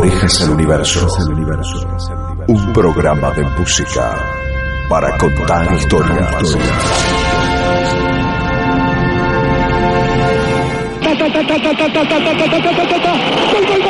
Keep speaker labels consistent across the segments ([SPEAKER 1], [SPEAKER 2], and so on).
[SPEAKER 1] Orejas al Universo. Un programa de música para contar historias.
[SPEAKER 2] devenir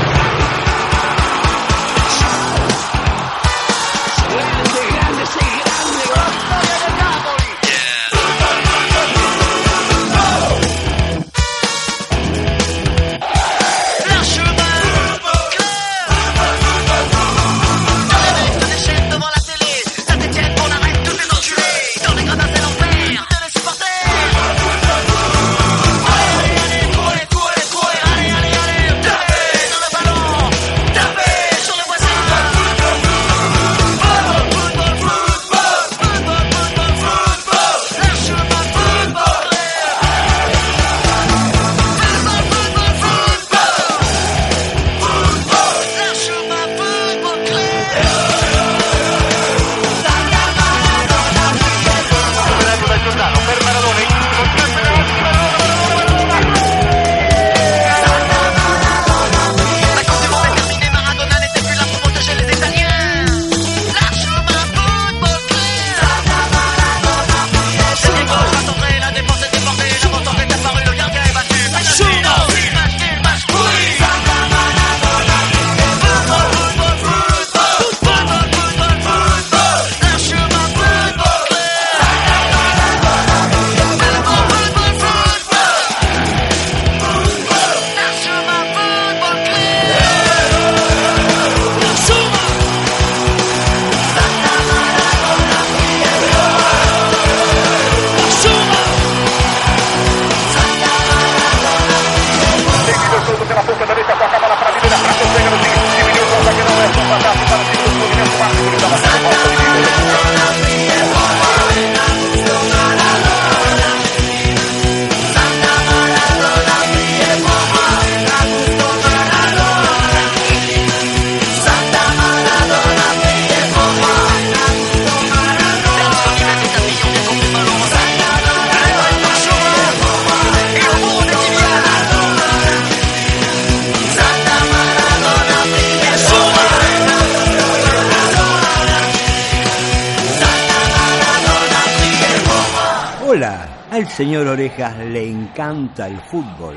[SPEAKER 3] Al señor Orejas le encanta el fútbol,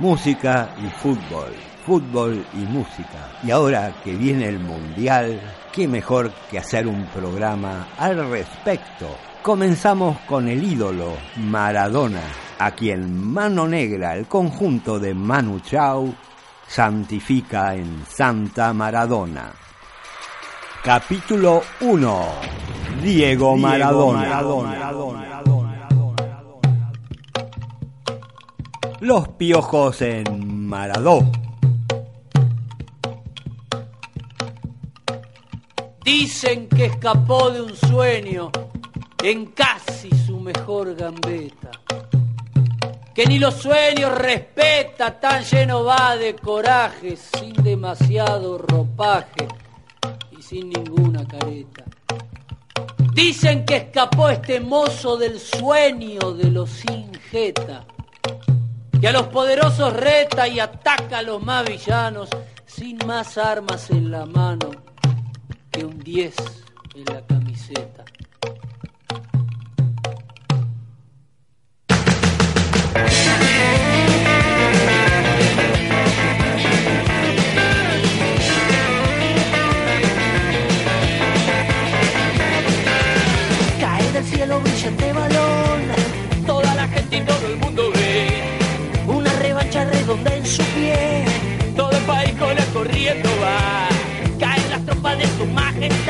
[SPEAKER 3] música y fútbol, fútbol y música. Y ahora que viene el mundial, qué mejor que hacer un programa al respecto. Comenzamos con el ídolo Maradona, a quien Mano Negra, el conjunto de Manu Chao, santifica en Santa Maradona. Capítulo 1. Diego Maradona. Los piojos en Maradó.
[SPEAKER 4] Dicen que escapó de un sueño en casi su mejor gambeta. Que ni los sueños respeta, tan lleno va de coraje, sin demasiado ropaje y sin ninguna careta. Dicen que escapó este mozo del sueño de los sin jeta, y a los poderosos reta y ataca a los más villanos sin más armas en la mano que un 10 en la camiseta. Cae del cielo brillante valor corriendo va. Caen las tropas de su majestad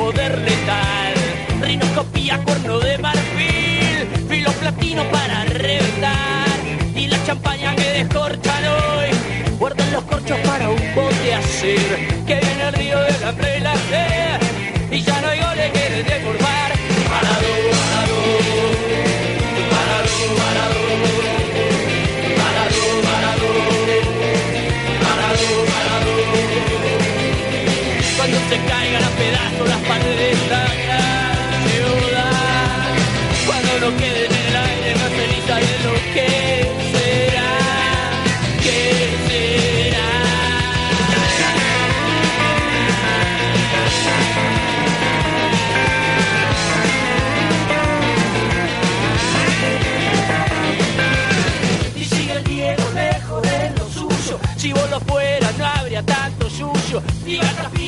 [SPEAKER 4] poder letal. Rinoscopía, cuerno de marfil, filo platino para reventar. Y la champaña que descorchan hoy, guardan los corchos para un bote hacer. Que viene el río de la hambre y ya no hay goles que deformar.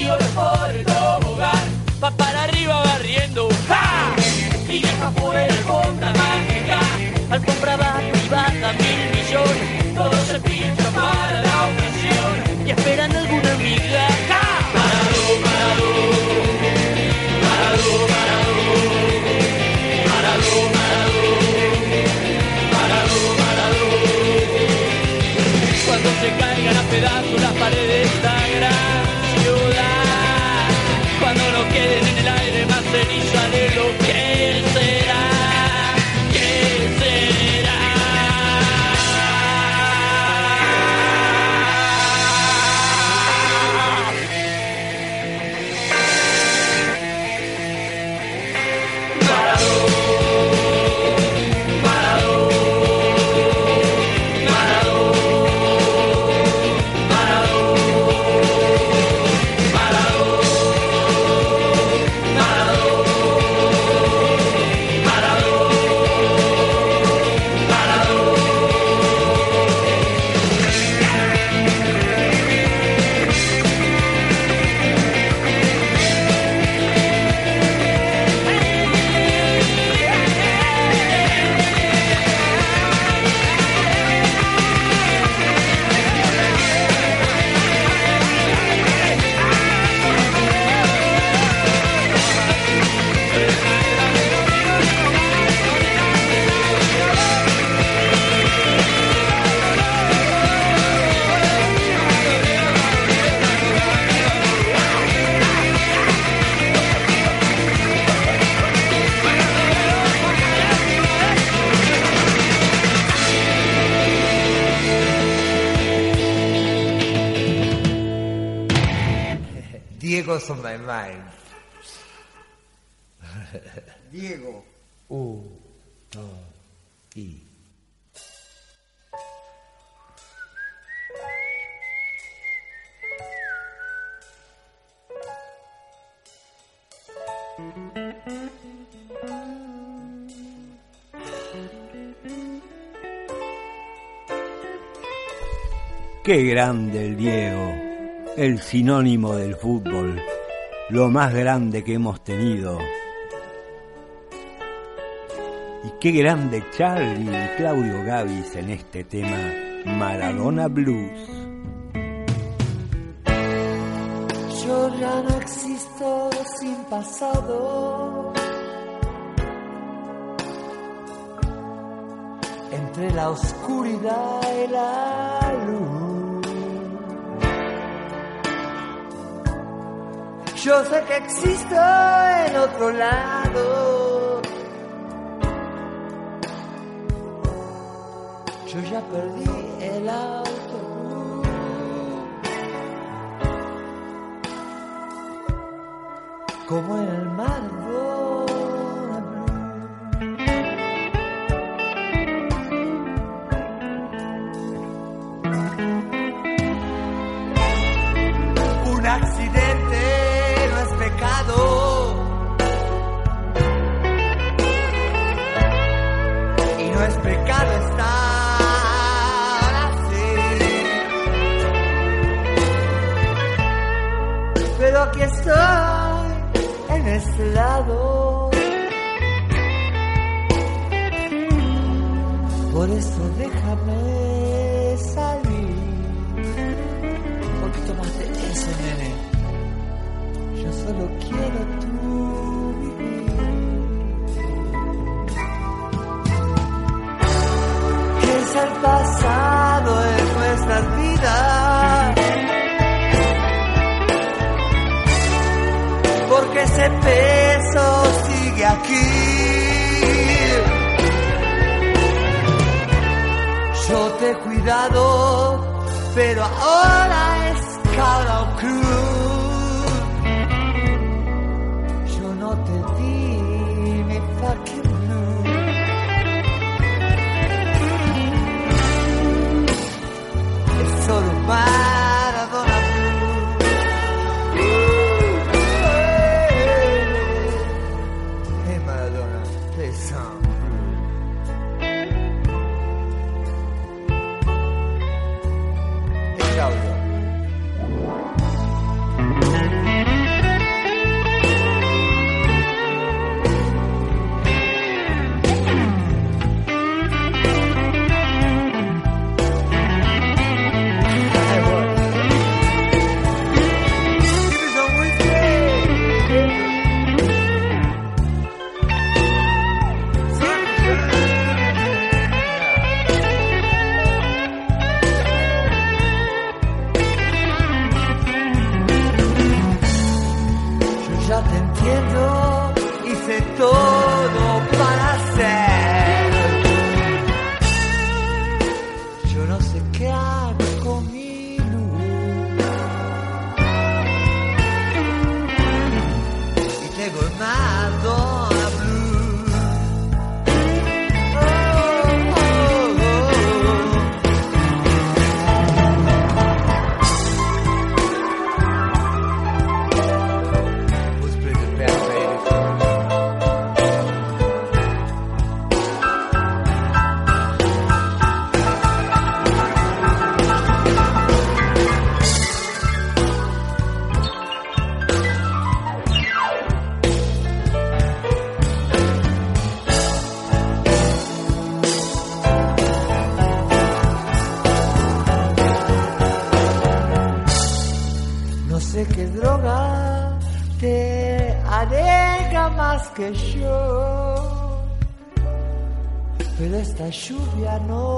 [SPEAKER 4] Desafío de por
[SPEAKER 5] my mind.
[SPEAKER 3] Diego.
[SPEAKER 5] Un, dos, y.
[SPEAKER 3] Qué grande el Diego, el sinónimo del fútbol, lo más grande que hemos tenido. Y qué grande Charlie y Claudio Gavis en este tema Maradona Blues.
[SPEAKER 6] Yo ya no existo sin pasado. Entre la oscuridad y la luz. Yo sé que existo en otro lado. Yo ya perdí el autobús. como en el mar que yo, pero esta lluvia no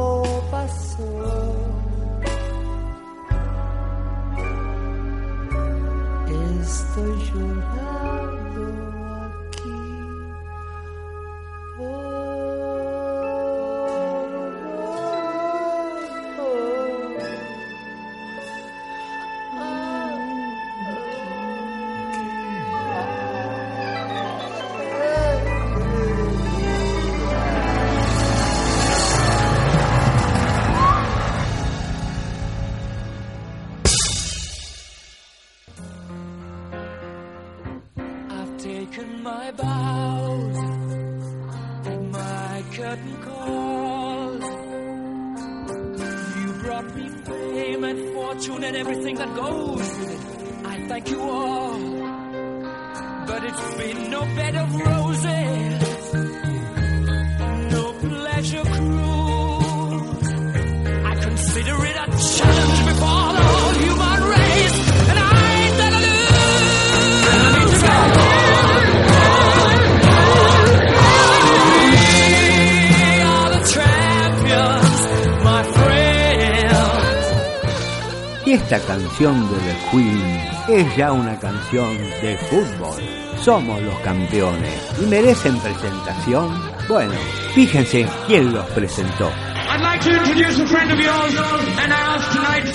[SPEAKER 3] esta canción de The Queen es ya una canción de fútbol. Somos los campeones y merecen presentación. Bueno, fíjense quién los presentó.
[SPEAKER 7] I'd like to introduce a friend of yours and ours tonight.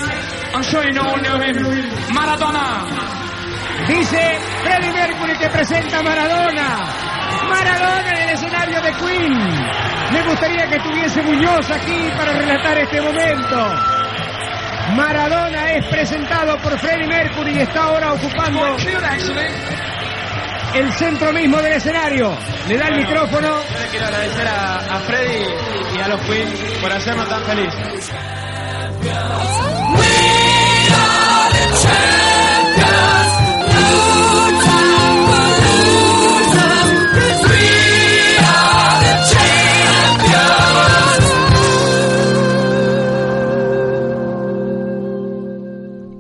[SPEAKER 7] I'm sure you know him. Maradona. Dice Freddie Mercury que presenta a Maradona. Maradona en el escenario de Queen. Me gustaría que estuviese Muñoz aquí para relatar este momento. Maradona es presentado por Freddie Mercury y está ahora ocupando el centro mismo del escenario. Le da el micrófono.
[SPEAKER 8] Quiero agradecer a, a Freddy y a los Queen por hacernos tan feliz.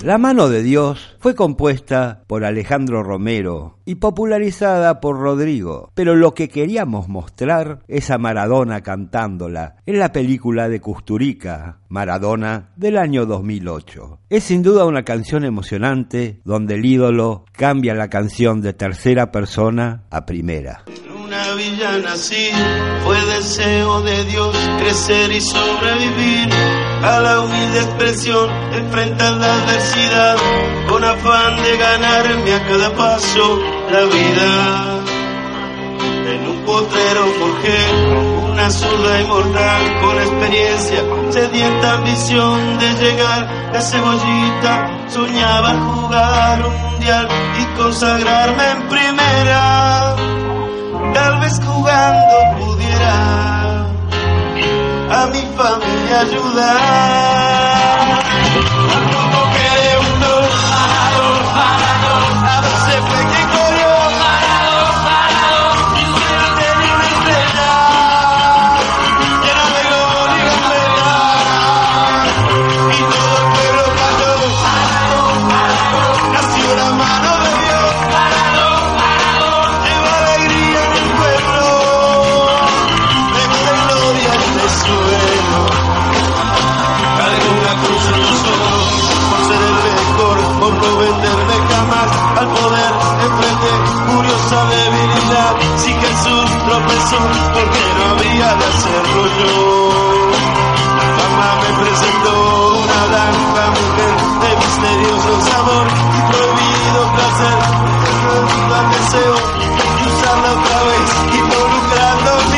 [SPEAKER 3] La mano de Dios fue compuesta por Alejandro Romero y popularizada por Rodrigo, pero lo que queríamos mostrar es a Maradona cantándola en la película de Custurica, Maradona, del año 2008. Es sin duda una canción emocionante donde el ídolo cambia la canción de tercera persona a primera
[SPEAKER 9] una villa nací, fue deseo de Dios crecer y sobrevivir a la humilde expresión, enfrentar la adversidad con afán de ganarme a cada paso la vida. En un potrero forjé una zurda inmortal con experiencia, sedienta ambición de llegar a cebollita, soñaba jugar un mundial y consagrarme en primera tal vez jugando pudiera a mi familia ayudar. No venderme jamás al poder enfrente curiosa debilidad. Si Jesús tropezó, porque no había de hacerlo yo. Mamá me presentó una blanca mujer de misterioso sabor y prohibido placer. Deseo de usarla otra vez, involucrando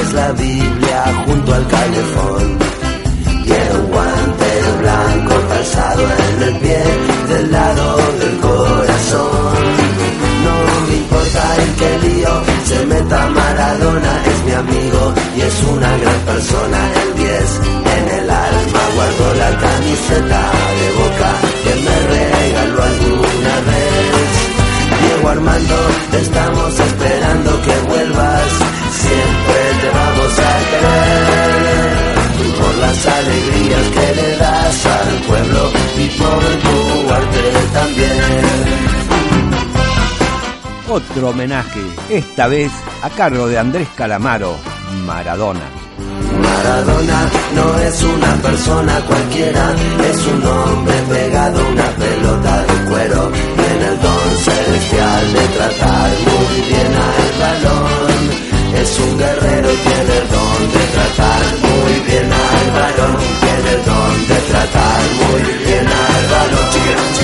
[SPEAKER 9] Es la
[SPEAKER 10] Biblia junto al calefón. Tiene un guante blanco calzado en el pie del lado del corazón. No me importa el que lío se meta Maradona, es mi amigo y es una gran persona. El 10 en el alma guardo la camiseta de boca que me regaló alguna vez. Diego Armando, te estamos esperando que vuelvas, siempre te vamos a querer por las alegrías que le das al pueblo y por tu arte también.
[SPEAKER 3] Otro homenaje, esta vez a cargo de Andrés Calamaro, Maradona.
[SPEAKER 10] Maradona no es una persona cualquiera, es un hombre pegado a una pelota de cuero. Tiene el don celestial de tratar muy bien al balón. Es un guerrero, tiene el don de tratar muy bien al balón. Tiene el don de tratar muy bien al balón.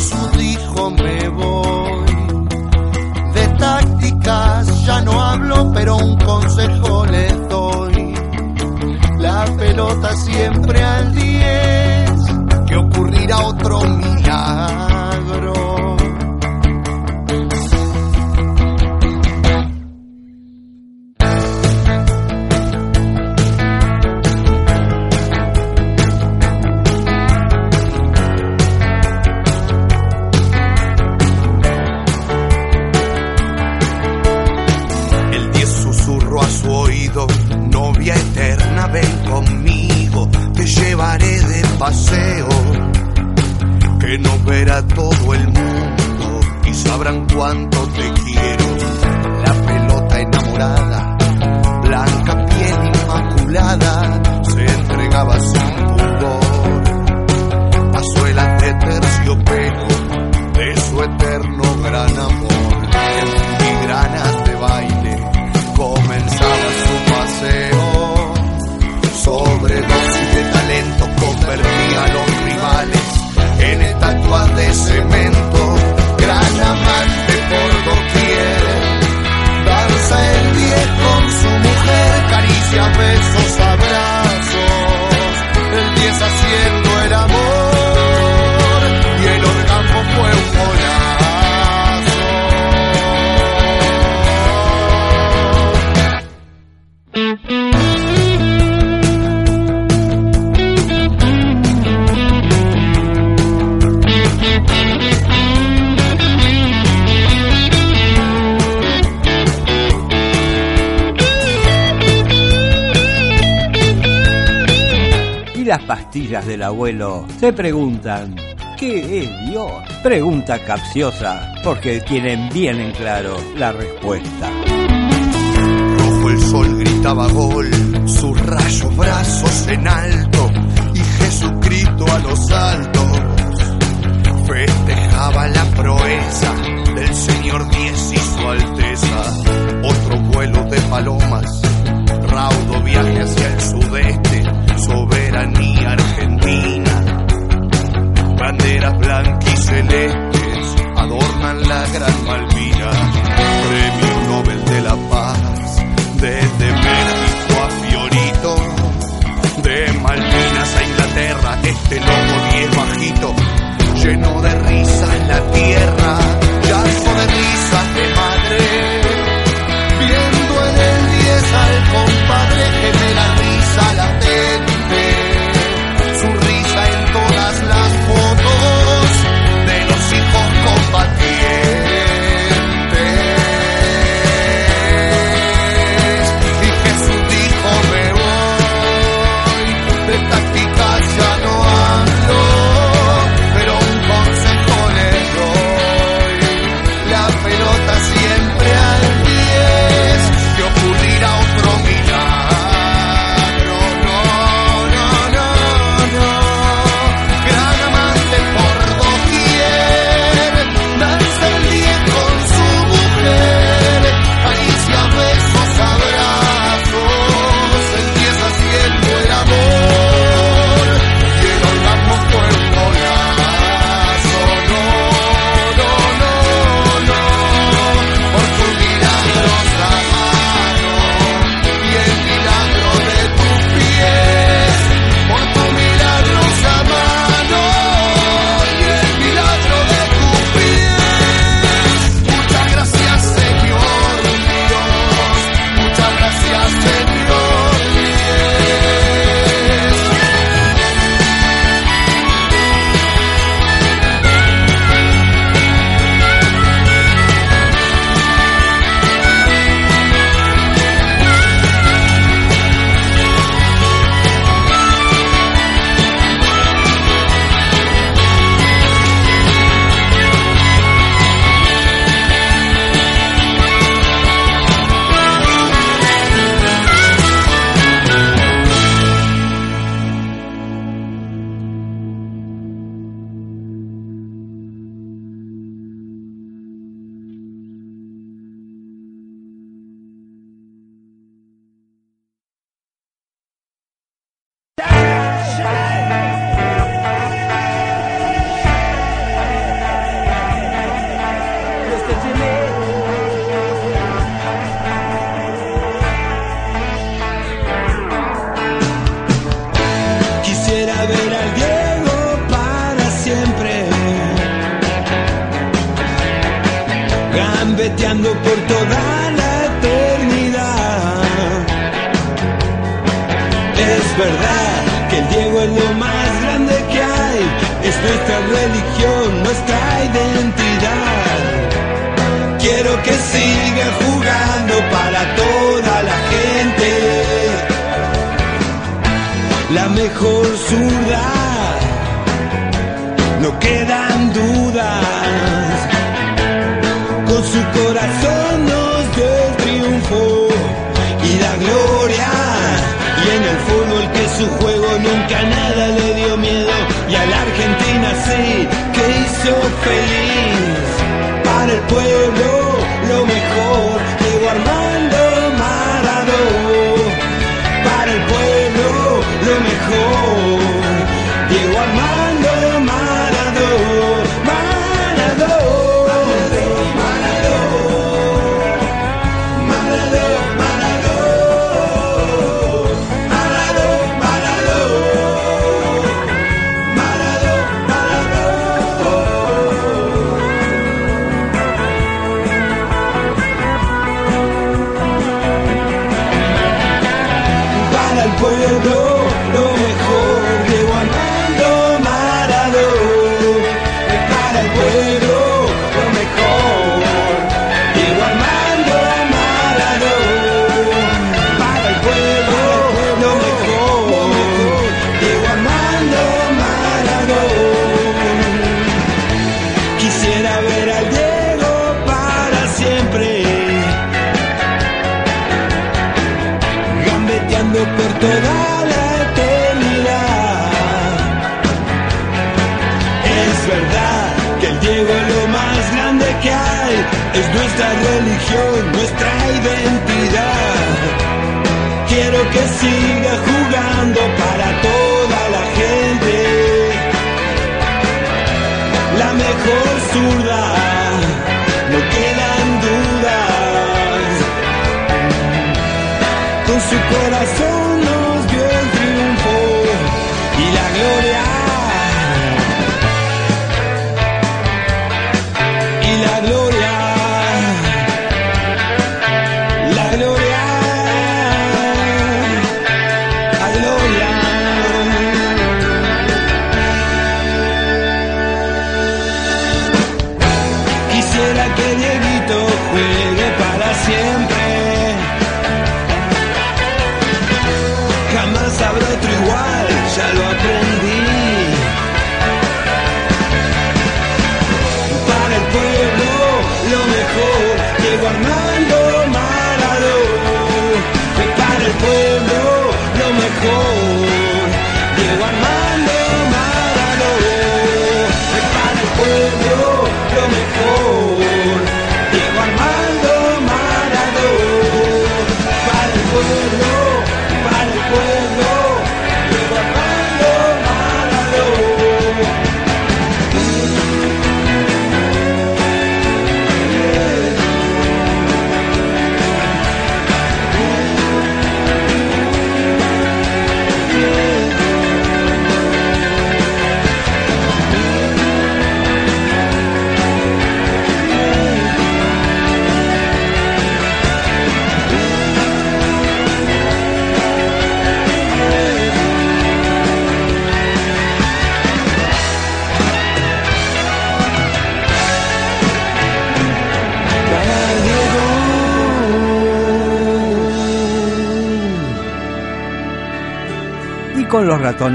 [SPEAKER 11] Jesús dijo, me voy. De tácticas ya no hablo, pero un consejo les doy. La pelota siempre al 10, que ocurrirá otro milagro. Verá todo el mundo y sabrán cuánto te de cemento. Gran amante por doquier. Danza el diez con su mujer, caricia, besos, abrazos.
[SPEAKER 3] Pastillas del abuelo se preguntan, ¿qué es Dios? Pregunta capciosa, porque tienen bien en claro la respuesta.
[SPEAKER 11] Rojo el sol gritaba gol, sus rayos brazos en alto y Jesucristo a los altos festejaba la proeza del Señor Diez y su Alteza. Otro vuelo de palomas, raudo viaje hacia el sudeste, soberanía argentina. Banderas blancas y celestes adornan la gran Malvina, premio Nobel de la Paz, desde México a Fiorito, de Malvinas a Inglaterra, este loco diez bajito, lleno de risas la tierra, llanto de risas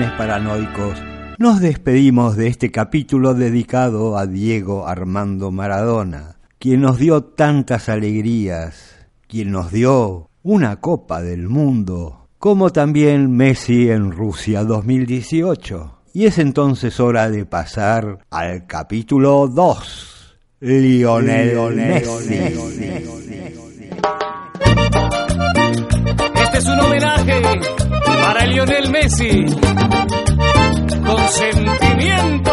[SPEAKER 3] paranoicos, nos despedimos de este capítulo dedicado a Diego Armando Maradona, quien nos dio tantas alegrías, quien nos dio una Copa del Mundo, como también Messi en Rusia 2018. Y es entonces hora de pasar al capítulo 2. Lionel, Lionel Messi.
[SPEAKER 12] Este es un homenaje para Lionel Messi sentimiento.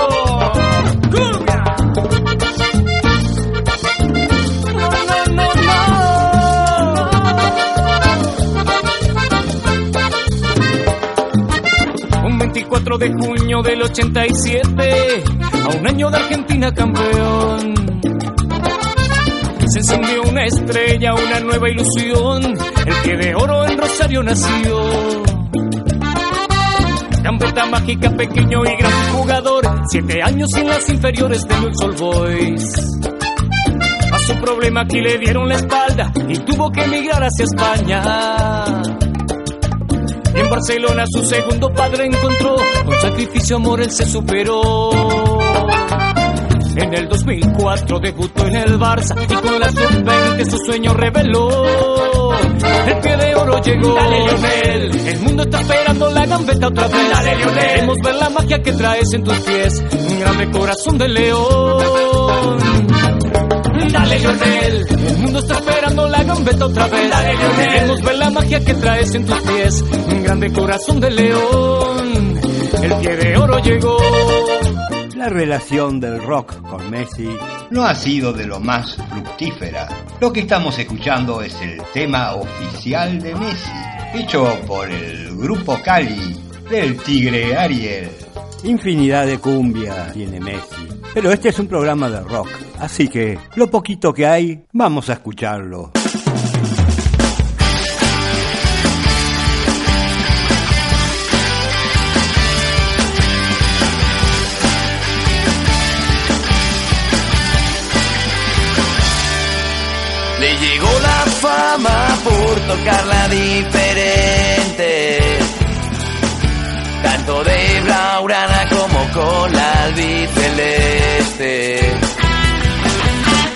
[SPEAKER 12] ¡Cumbia! Un 24 de junio del 87, a un año de Argentina campeón. Se encendió una estrella, una nueva ilusión, el que de oro en Rosario nació Gambeta mágica, pequeño y gran jugador, siete años en las inferiores de New Soul Boys. A su problema aquí le dieron la espalda y tuvo que emigrar hacia España. En Barcelona su segundo padre encontró, con sacrificio amor él se superó. En el 2004 debutó en el Barça y con la sub-20 su sueño reveló. El pie de oro llegó. Dale Lionel, el mundo está esperando la gambeta otra vez. Dale Lionel, queremos ver la magia que traes en tus pies. Un grande corazón de león. Dale Lionel, el mundo está esperando la gambeta otra vez. Dale Lionel, queremos ver la magia que traes en tus pies. Un grande corazón de león. El pie de oro llegó.
[SPEAKER 3] La relación del rock con Messi
[SPEAKER 13] no ha sido de lo más fructífera. Lo que estamos escuchando es el tema oficial de Messi, hecho por el grupo Cali del Tigre Ariel.
[SPEAKER 3] Infinidad de cumbia tiene Messi. Pero este es un programa de rock, así que lo poquito que hay, vamos a escucharlo.
[SPEAKER 14] Por tocarla diferente. Tanto de Blaurana como con la albiceleste.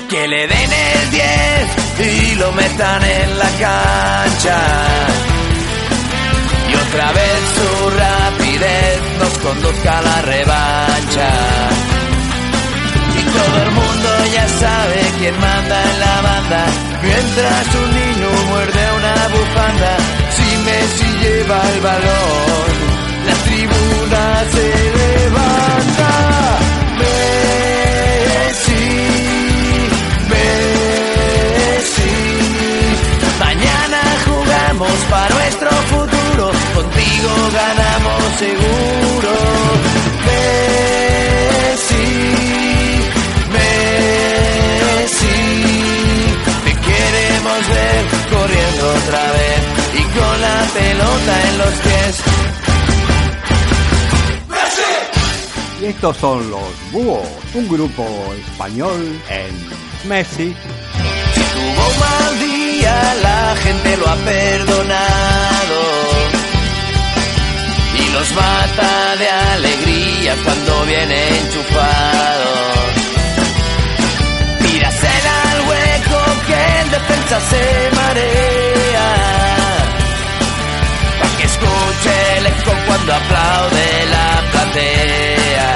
[SPEAKER 14] Que le den el 10 y lo metan en la cancha. Y otra vez su rapidez nos conduzca a la revancha. Y todo el mundo ya sabe quién manda en la banda. Mientras un niño muerde una bufanda, si Messi lleva el balón, la tribuna se levanta. Messi, Messi. Mañana jugamos para nuestro futuro, contigo ganamos seguro. Messi, ver corriendo otra vez y con la pelota en los pies.
[SPEAKER 3] Y estos son los Búhos, un grupo español en Messi.
[SPEAKER 14] Tuvo un mal día, la gente lo ha perdonado y los mata de alegría cuando viene enchufado. Que el defensa se marea. Pa' que escuche el eco cuando aplaude la platea.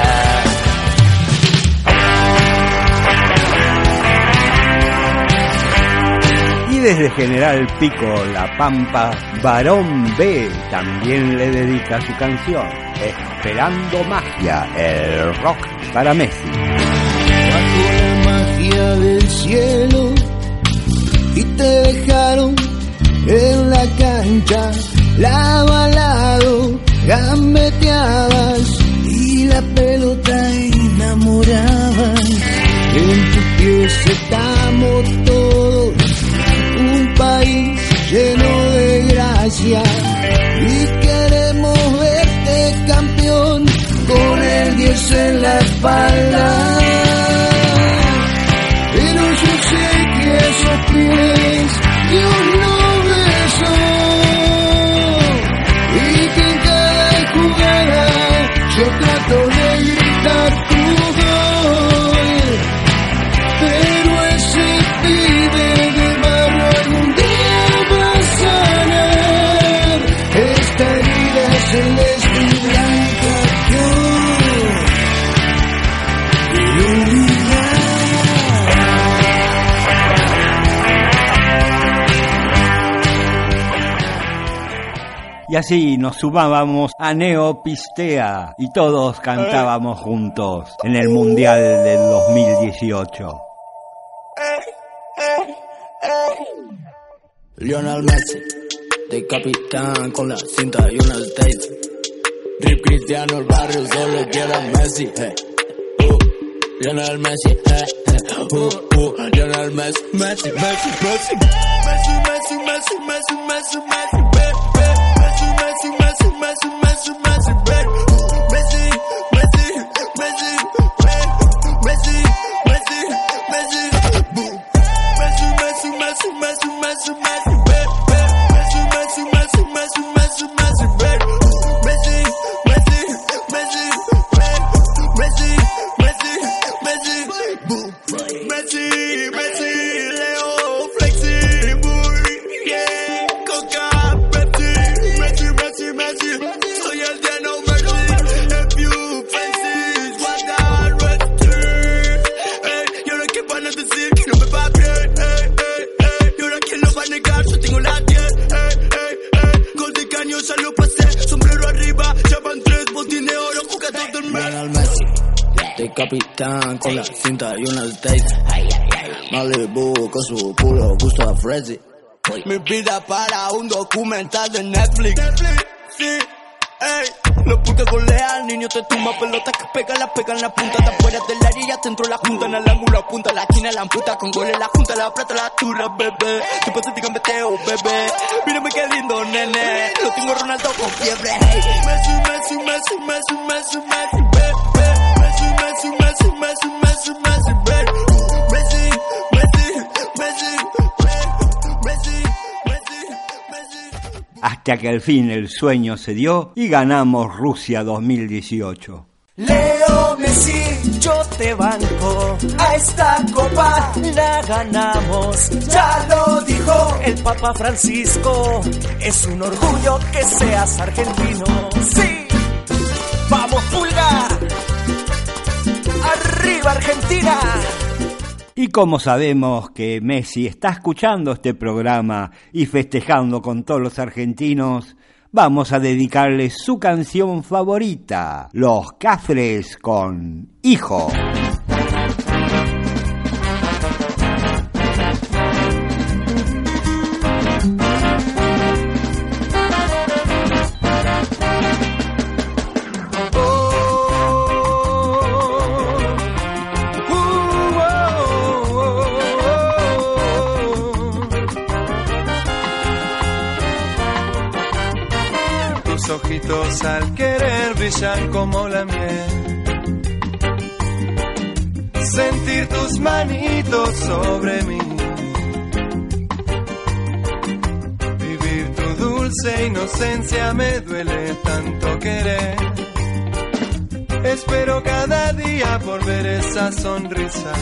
[SPEAKER 3] Y desde General Pico La Pampa, Varón B también le dedica su canción, Esperando Magia, el rock para Messi.
[SPEAKER 15] Bajo la magia del cielo y te dejaron en la cancha, lado a gambeteabas y la pelota enamorabas. En tus pies estamos todos, un país lleno de gracia y queremos verte campeón con el 10 en la espalda. Que esos pies Dios Y
[SPEAKER 3] así nos sumábamos a Neopistea y todos cantábamos juntos en el Mundial del 2018.
[SPEAKER 16] Lionel Messi, de capitán con la cinta y una States. Rip Cristiano, el barrio solo quiere Messi. eh. Uh, Lionel Messi, eh, eh, uh, uh, Lionel Messi, Messi, Messi, Messi.
[SPEAKER 17] Messi, Messi, Messi, Messi, Messi, Messi, Messi, Messi, Messi, Messi, be- Messi, Messi, Messi, be- Messi, Messi, Messi, boom. Messi, Messi, Messi, Messi, Messi, Messi,
[SPEAKER 16] con la cinta y una States. Malibu con su puro gusto a Freddy.
[SPEAKER 17] Mi vida para un documental de Netflix. Sí, ey. Los putos golean, niño te tumba pelota que pega, la pega en la punta, te afuera del área, ya te entró la junta, en el ángulo apunta, la esquina la amputa, con goles la junta, la plata, la turra, bebé. Tu te meteo, bebé. Mírame qué lindo, nene. Lo tengo Ronaldo con fiebre, hey. Messi, Messi, Messi, Messi, Messi, Messi,
[SPEAKER 3] Hasta que al fin el sueño se dio y ganamos Rusia 2018.
[SPEAKER 18] Leo Messi, yo te banco. A esta copa la ganamos. Ya lo dijo el Papa Francisco. Es un orgullo que seas argentino. Sí, Argentina.
[SPEAKER 3] Y como sabemos que Messi está escuchando este programa y festejando con todos los argentinos, vamos a dedicarle su canción favorita, Los Cafres con Hijo.
[SPEAKER 19] Al querer brillan como la miel. Sentir tus manitos sobre mí. Vivir tu dulce inocencia me duele tanto querer. Espero cada día por ver esa sonrisa.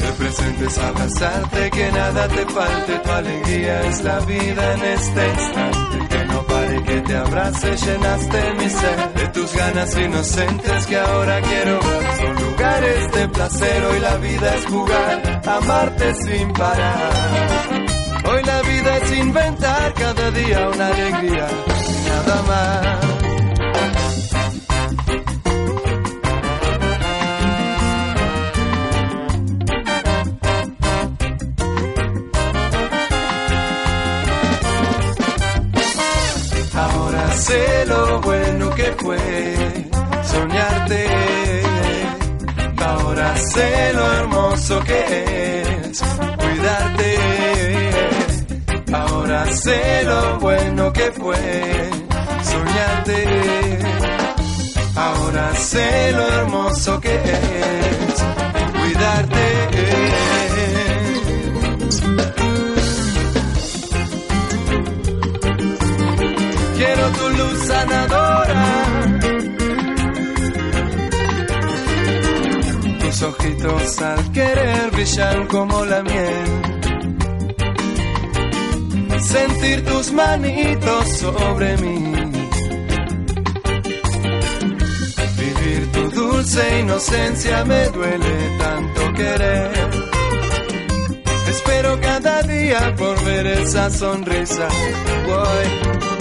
[SPEAKER 19] El presente es abrazarte, que nada te falte, tu alegría es la vida en este instante. Que te abrace, llenaste mi ser de tus ganas inocentes que ahora quiero. Son lugares de placer, hoy la vida es jugar, amarte sin parar. Hoy la vida es inventar cada día una alegría, nada más. Sé lo bueno que fue soñarte. Ahora sé lo hermoso que es cuidarte. Ahora sé lo bueno que fue soñarte. Ahora sé lo hermoso que es cuidarte. Tu luz sanadora. Tus ojitos al querer brillan como la miel. Sentir tus manitos sobre mí. Vivir tu dulce inocencia me duele tanto querer. Espero cada día por ver esa sonrisa. Voy.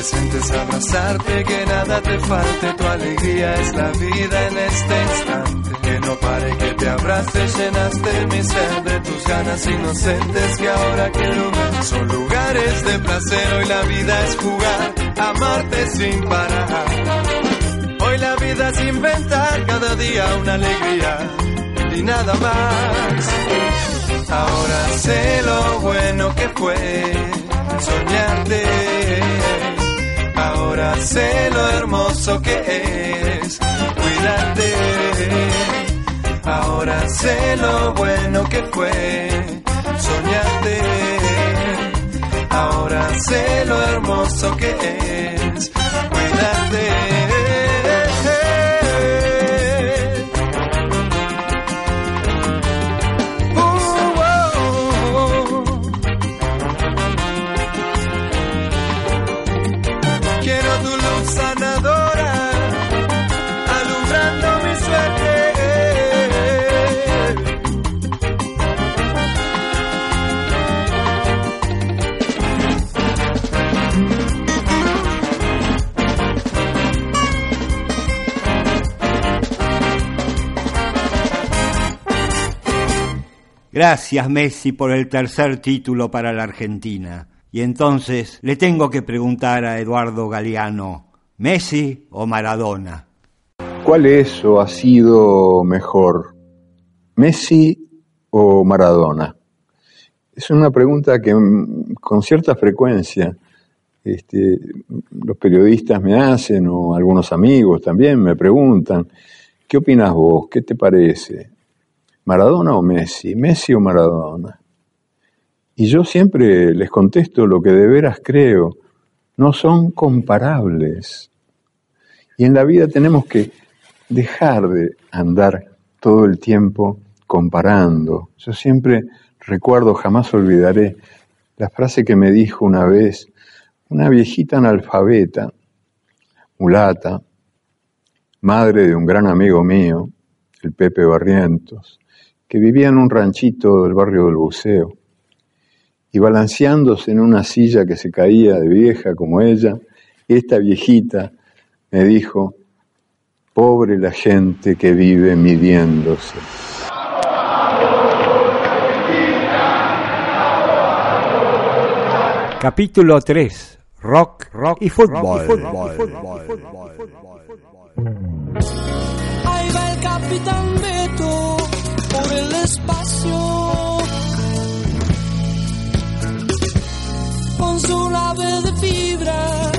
[SPEAKER 19] El presente es abrazarte, que nada te falte, tu alegría es la vida en este instante. Que no pare, que te abrace, llenaste mi ser de tus ganas inocentes que ahora quiero ver. Son lugares de placer, hoy la vida es jugar, amarte sin parar. Hoy la vida es inventar cada día una alegría y nada más. Ahora sé lo bueno que fue soñarte. Ahora sé lo hermoso que es cuidarte. Ahora sé lo bueno que fue soñarte. Ahora sé lo hermoso que es cuidarte.
[SPEAKER 3] Gracias Messi por el tercer título para la Argentina. Y entonces le tengo que preguntar a Eduardo Galeano, ¿Messi o Maradona?
[SPEAKER 20] ¿Cuál es o ha sido mejor, Messi o Maradona? Es una pregunta que mm, con cierta frecuencia este, los periodistas me hacen o algunos amigos también me preguntan, ¿qué opinas vos? ¿Qué te parece? ¿Maradona o Messi? ¿Messi o Maradona? Y yo siempre les contesto lo que de veras creo, no son comparables. Y en la vida tenemos que dejar de andar todo el tiempo comparando. Yo siempre recuerdo, jamás olvidaré, la frase que me dijo una vez una viejita analfabeta, mulata, madre de un gran amigo mío, el Pepe Barrientos, que vivía en un ranchito del barrio del Buceo y balanceándose en una silla que se caía de vieja como ella, esta viejita me dijo, pobre la gente que vive midiéndose.
[SPEAKER 3] Capítulo 3. Rock, rock y fútbol.
[SPEAKER 21] Ahí va el capitán Beto por el espacio. Con su nave de fibra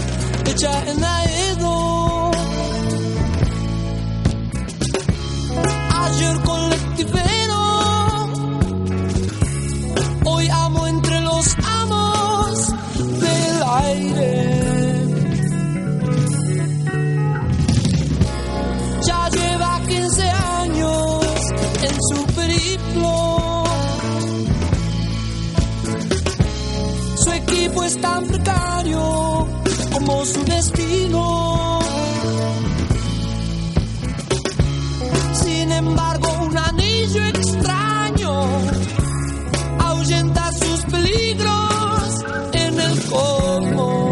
[SPEAKER 21] hecha en aedo. Ayer tan precario como su destino. Sin embargo, un anillo extraño ahuyenta sus peligros en el cosmos.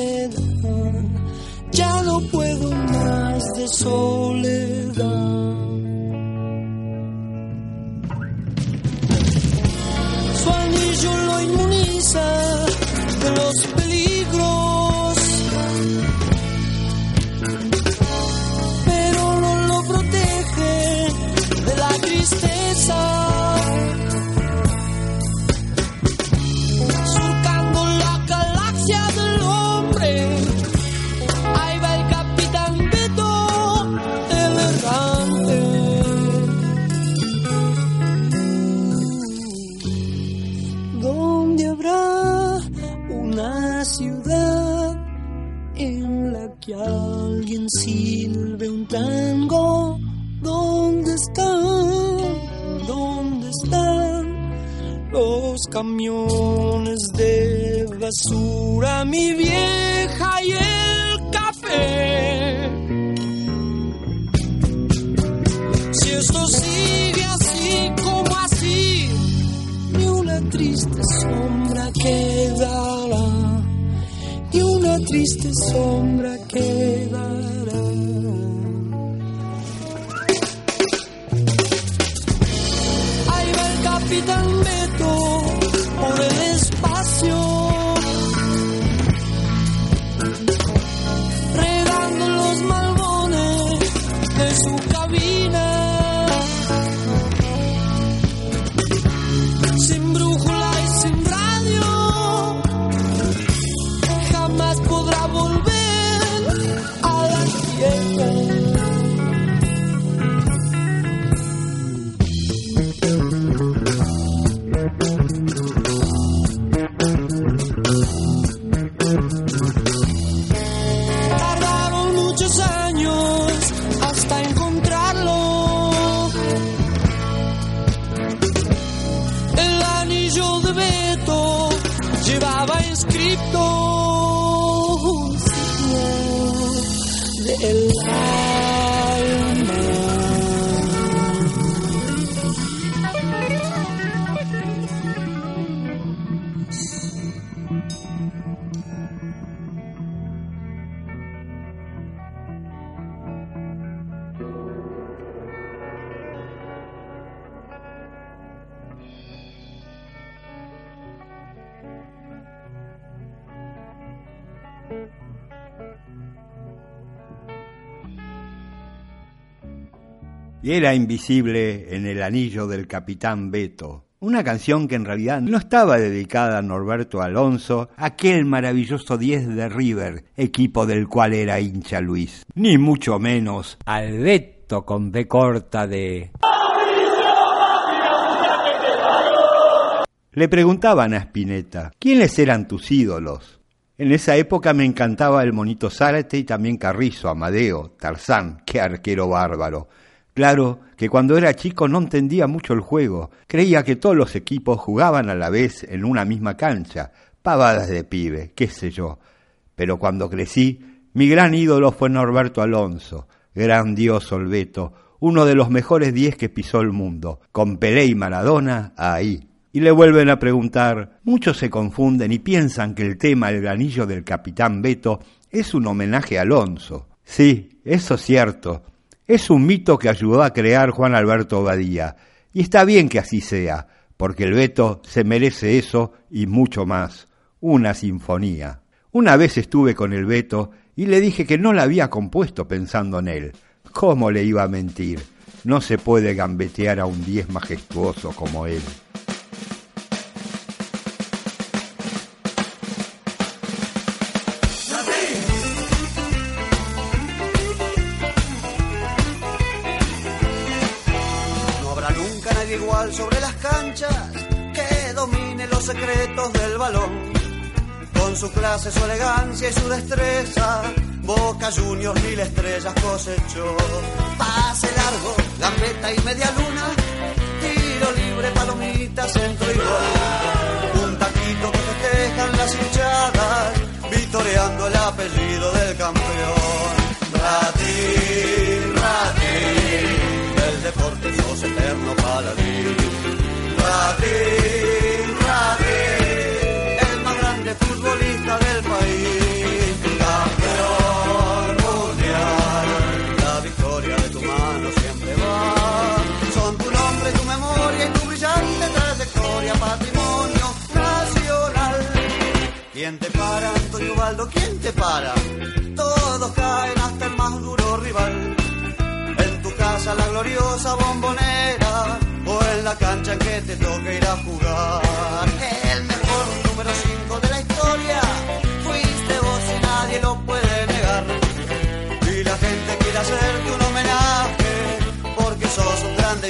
[SPEAKER 21] De soledad.
[SPEAKER 15] alive. Y
[SPEAKER 3] era invisible en el anillo del capitán Beto. Una canción que en realidad no estaba dedicada a Norberto Alonso, aquel maravilloso 10 de River, equipo del cual era hincha Luis, ni mucho menos al Beto con B corta de... Le preguntaban a Spinetta, ¿quiénes eran tus ídolos? En esa época me encantaba el monito Zárate y también Carrizo, Amadeo, Tarzán, qué arquero bárbaro. Claro que cuando era chico no entendía mucho el juego, creía que todos los equipos jugaban a la vez en una misma cancha, pavadas de pibe, qué sé yo. Pero cuando crecí, mi gran ídolo fue Norberto Alonso, grandioso el Beto, uno de los mejores diez que pisó el mundo, con Pelé y Maradona ahí. Y le vuelven a preguntar, muchos se confunden y piensan que el tema El granillo del capitán Beto es un homenaje a Alonso. Sí, eso es cierto, es un mito que ayudó a crear Juan Alberto Badía, y está bien que así sea, porque el Beto se merece eso y mucho más, una sinfonía. Una vez estuve con el Beto y le dije que no la había compuesto pensando en él. ¿Cómo le iba a mentir? No se puede gambetear a un diez majestuoso como él.
[SPEAKER 22] Secretos del balón. Con su clase, su elegancia y su destreza, Boca Juniors mil estrellas cosechó. Pase largo, gambeta y media luna, tiro libre, palomita, centro y gol. Un taquito que festejan las hinchadas, vitoreando el apellido del campeón. Ratín, ratín, del deporte sos eterno paladín. Ratín, el futbolista del país. Campeón mundial, la victoria de tu mano siempre va. Son tu nombre, tu memoria y tu brillante trayectoria, patrimonio nacional. ¿Quién te para, Antonio Ubaldo? ¿Quién te para? Todos caen hasta el más duro rival. En tu casa la gloriosa bombonera o en la cancha que te toca ir a jugar.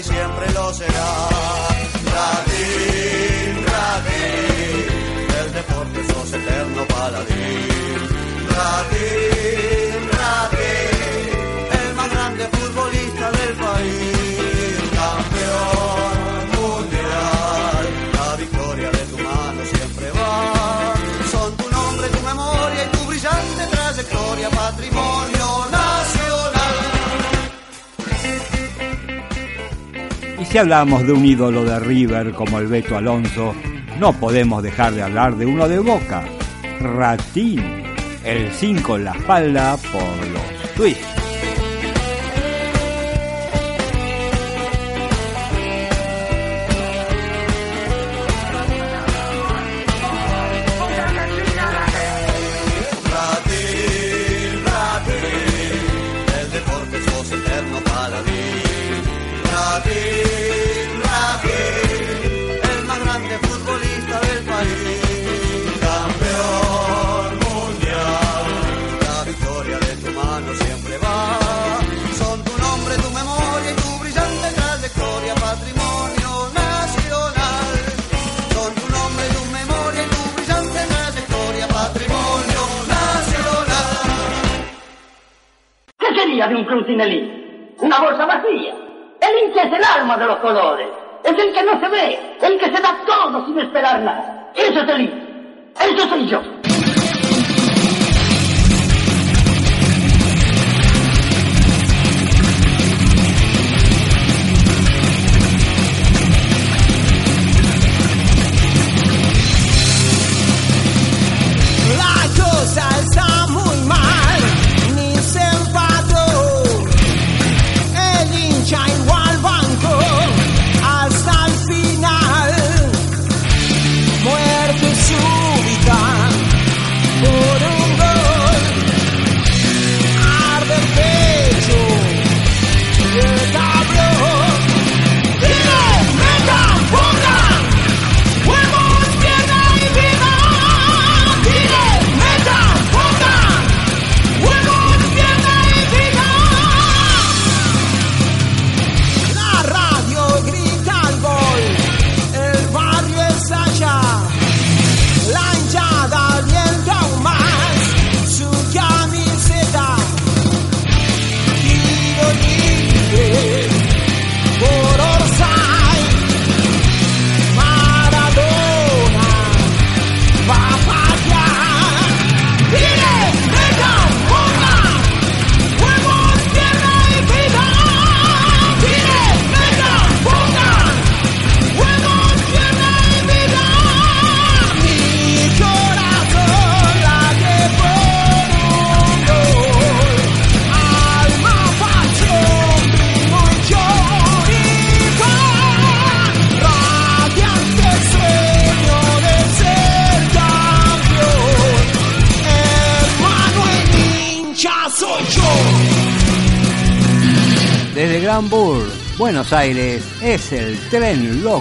[SPEAKER 22] Siempre lo serás. Radín, Radín, el deporte sos eterno paladín. Radín, Si hablamos de un ídolo de River como el Beto Alonso, no podemos dejar de hablar de uno de Boca, Ratín, el 5 en la espalda por los twists. Aires es el tren loco.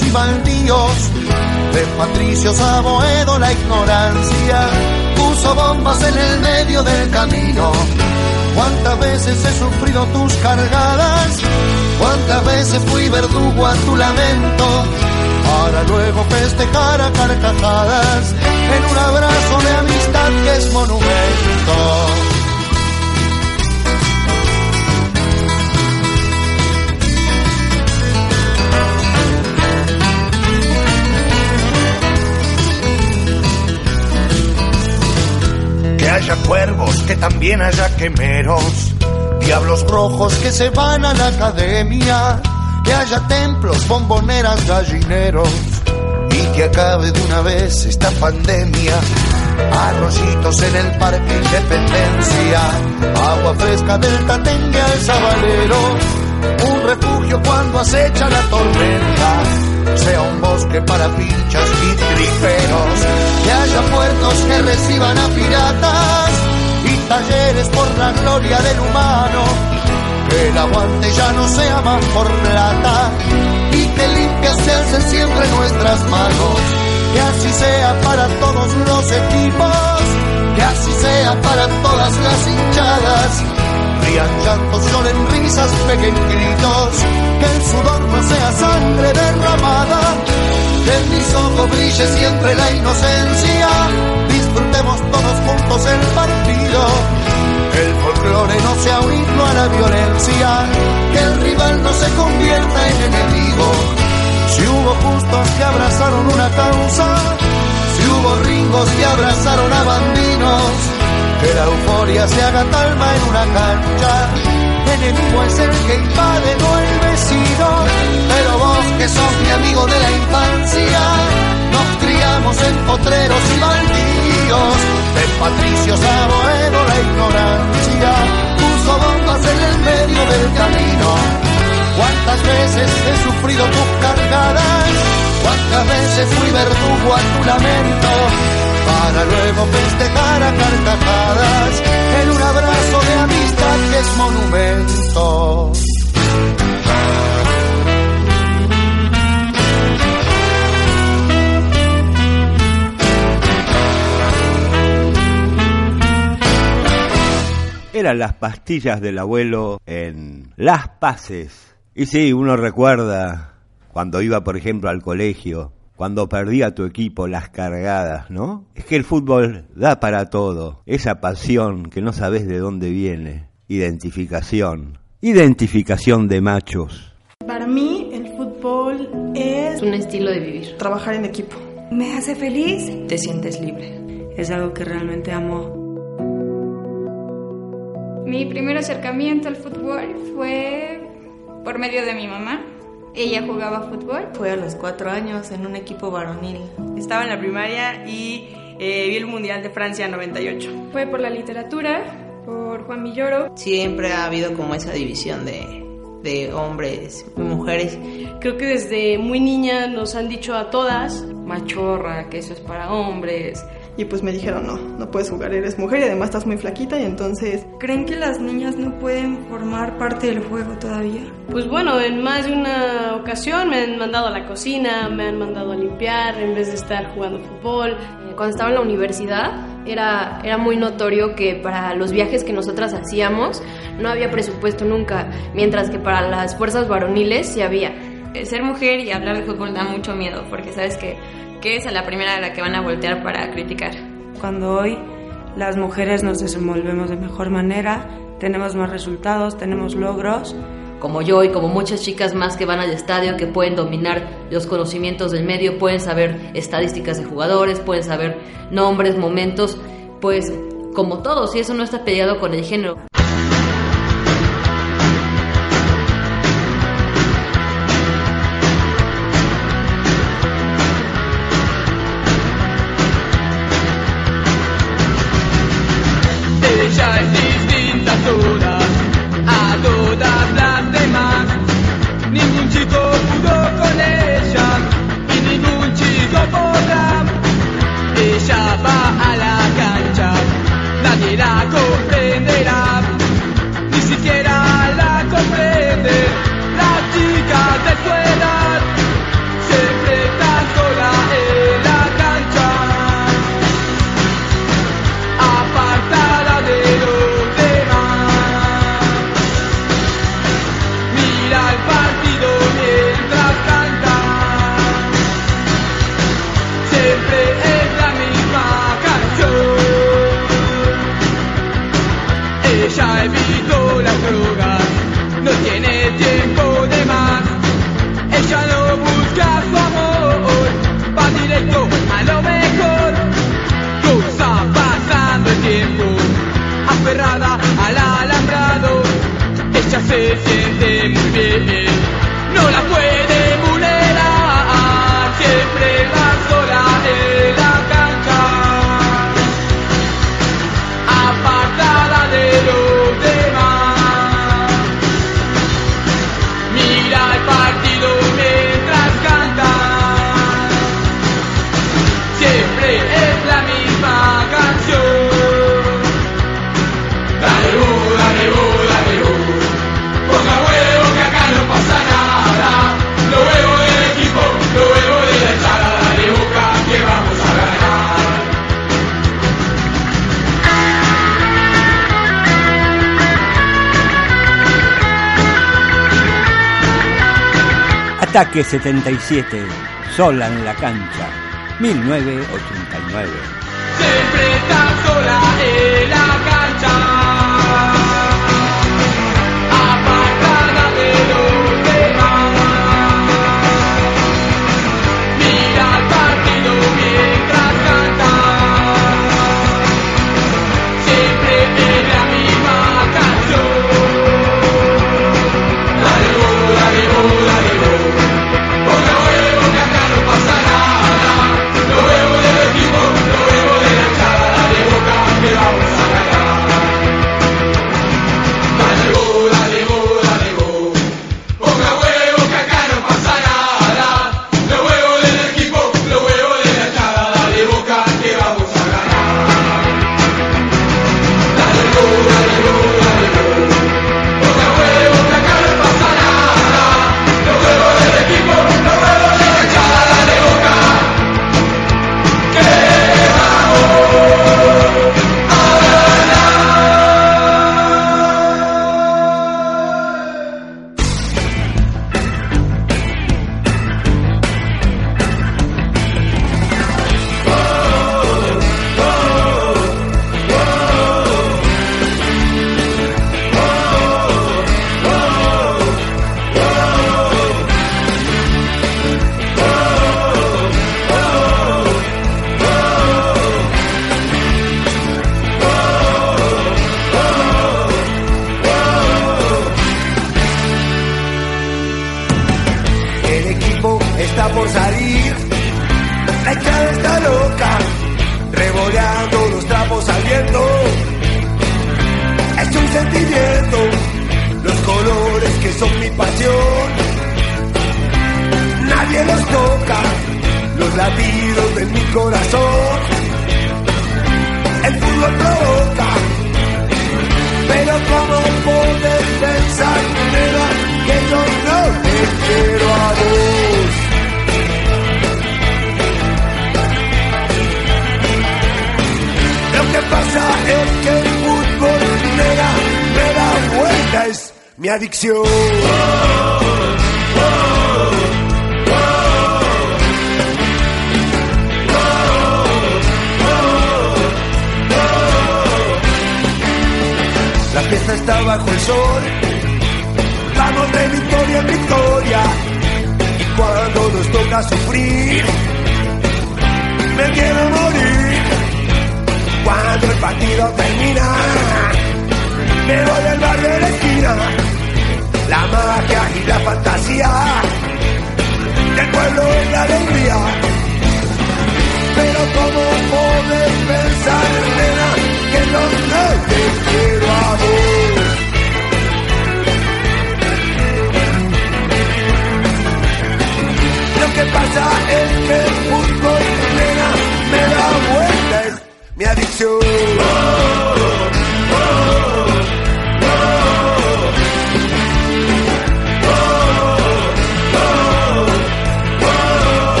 [SPEAKER 11] Y baldíos. De patricios a Boedo la ignorancia puso bombas en el medio del camino. Cuántas veces he sufrido tus cargadas, cuántas veces fui verdugo a tu lamento, para luego festejar a carcajadas en un abrazo de amistad que es monumento. Cuervos, que también haya quemeros, diablos rojos que se van a la academia, que haya templos, bomboneras, gallineros, y que acabe de una vez esta pandemia. Arroyitos en el parque Independencia, agua fresca del Tatengue al Sabalero, un refugio cuando acecha la tormenta, sea un bosque para pinchas y triperos, que haya puertos que reciban a piratas y talleres por la gloria del humano, que el aguante ya no sea más por plata y que limpias se alcen siempre nuestras manos, que así sea para todos los equipos, que así sea para todas las hinchadas. Rían llantos, lloren risas, peguen gritos, que el sudor no sea sangre derramada, que en mis ojos brille siempre la inocencia, disfrutemos todos juntos el partido, que el folclore no sea un himno a la violencia, que el rival no se convierta en enemigo. Si hubo justos que abrazaron una causa, si hubo ringos que abrazaron a bandinos, que la euforia se haga calma en una cancha. Enemigo es el que invade, no el vecino. Pero vos que sos mi amigo de la infancia, nos criamos en potreros y baldíos. De patricios a Boedo la ignorancia puso bombas en el medio del camino. Cuántas veces he sufrido tus cargadas, cuántas veces fui verdugo a tu lamento para luego festejar a carcajadas en un abrazo de amistad que es monumento.
[SPEAKER 3] Eran las pastillas del abuelo en Las Paces. Y sí, uno recuerda cuando iba, por ejemplo, al colegio, cuando perdía tu equipo las cargadas, ¿no? Es que el fútbol da para todo, esa pasión que no sabes de dónde viene, identificación, identificación de machos.
[SPEAKER 23] Para mí el fútbol es
[SPEAKER 24] un estilo de vivir.
[SPEAKER 23] Trabajar en equipo.
[SPEAKER 24] Me hace feliz. Te sientes libre. Es algo que realmente amo.
[SPEAKER 25] Mi primer acercamiento al fútbol fue por medio de mi mamá. Ella jugaba fútbol.
[SPEAKER 24] Fue a los cuatro años en un equipo varonil.
[SPEAKER 26] Estaba en la primaria y eh, vi el Mundial de Francia 98.
[SPEAKER 25] Fue por la literatura, por Juan Villoro.
[SPEAKER 24] Siempre ha habido como esa división de, de hombres y mujeres.
[SPEAKER 27] Creo que desde muy niña nos han dicho a todas, machorra, que eso es para hombres.
[SPEAKER 23] Y pues me dijeron, no, no puedes jugar, eres mujer y además estás muy flaquita y entonces...
[SPEAKER 25] ¿Creen que las niñas no pueden formar parte del juego todavía?
[SPEAKER 27] Pues bueno, en más de una ocasión me han mandado a la cocina, me han mandado a limpiar en vez de estar jugando fútbol.
[SPEAKER 24] Eh, Cuando estaba en la universidad era, era muy notorio que para los viajes que nosotras hacíamos no había presupuesto nunca, mientras que para las fuerzas varoniles sí había.
[SPEAKER 26] Ser mujer y hablar de fútbol da mucho miedo porque sabes que que es a la primera a la que van a voltear para criticar.
[SPEAKER 24] Cuando hoy las mujeres nos desenvolvemos de mejor manera, tenemos más resultados, tenemos logros. Como yo y como muchas chicas más que van al estadio, que pueden dominar los conocimientos del medio, pueden saber estadísticas de jugadores, pueden saber nombres, momentos, pues como todos, y eso no está peleado con el género.
[SPEAKER 28] se siente muy bien. No la puede
[SPEAKER 3] Ataque 77, sola en la cancha, 1989.
[SPEAKER 28] Siempre está sola en la cancha.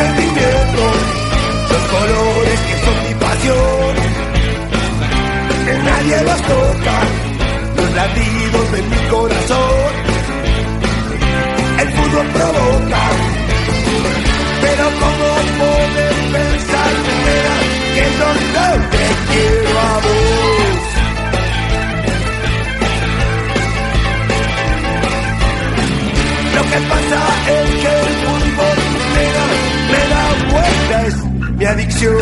[SPEAKER 29] Sentimiento, los colores que son mi pasión, que
[SPEAKER 30] nadie los toca, los latidos de mi corazón. El fútbol provoca, pero ¿cómo pueden pensar nena, que no te quiero a vos? Lo que pasa es mi adicción.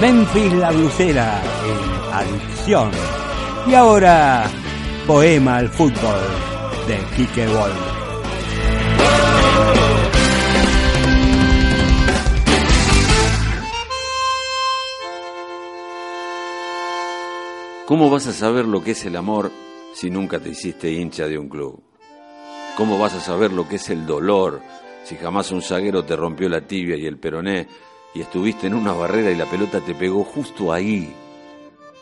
[SPEAKER 17] Memphis la blusera en Adicción. Y ahora, Poema al fútbol de Quique Wolf.
[SPEAKER 31] ¿Cómo vas a saber lo que es el amor si nunca te hiciste hincha de un club? ¿Cómo vas a saber lo que es el dolor si jamás un zaguero te rompió la tibia y el peroné y estuviste en una barrera y la pelota te pegó justo ahí?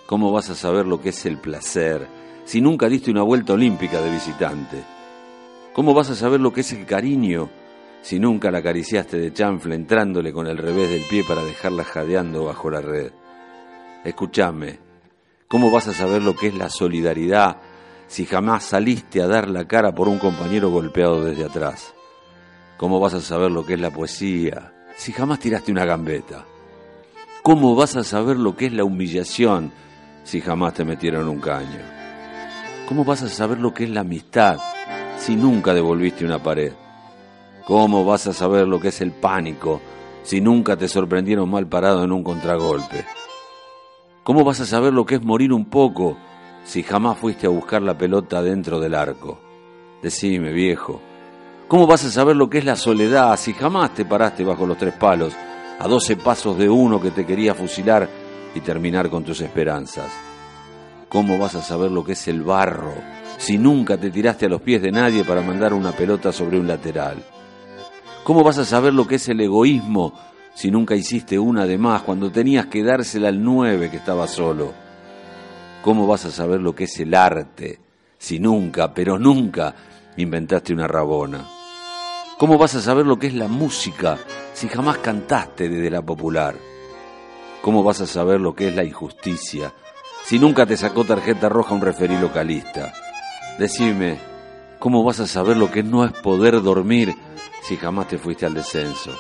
[SPEAKER 31] ¿Cómo vas a saber lo que es el placer si nunca diste una vuelta olímpica de visitante? ¿Cómo vas a saber lo que es el cariño si nunca la acariciaste de chanfle entrándole con el revés del pie para dejarla jadeando bajo la red? Escúchame, ¿cómo vas a saber lo que es la solidaridad si jamás saliste a dar la cara por un compañero golpeado desde atrás? ¿Cómo vas a saber lo que es la poesía si jamás tiraste una gambeta? ¿Cómo vas a saber lo que es la humillación si jamás te metieron un caño? ¿Cómo vas a saber lo que es la amistad si nunca devolviste una pared? ¿Cómo vas a saber lo que es el pánico si nunca te sorprendieron mal parado en un contragolpe? ¿Cómo vas a saber lo que es morir un poco si jamás fuiste a buscar la pelota dentro del arco? Decime, viejo. ¿Cómo vas a saber lo que es la soledad si jamás te paraste bajo los tres palos, a doce pasos de uno que te quería fusilar y terminar con tus esperanzas? ¿Cómo vas a saber lo que es el barro si nunca te tiraste a los pies de nadie para mandar una pelota sobre un lateral? ¿Cómo vas a saber lo que es el egoísmo si nunca hiciste una de más cuando tenías que dársela al nueve que estaba solo? ¿Cómo vas a saber lo que es el arte si nunca, pero nunca, inventaste una rabona? ¿Cómo vas a saber lo que es la música si jamás cantaste desde la popular? ¿Cómo vas a saber lo que es la injusticia si nunca te sacó tarjeta roja un referí localista? Decime, ¿cómo vas a saber lo que no es poder dormir si jamás te fuiste al descenso?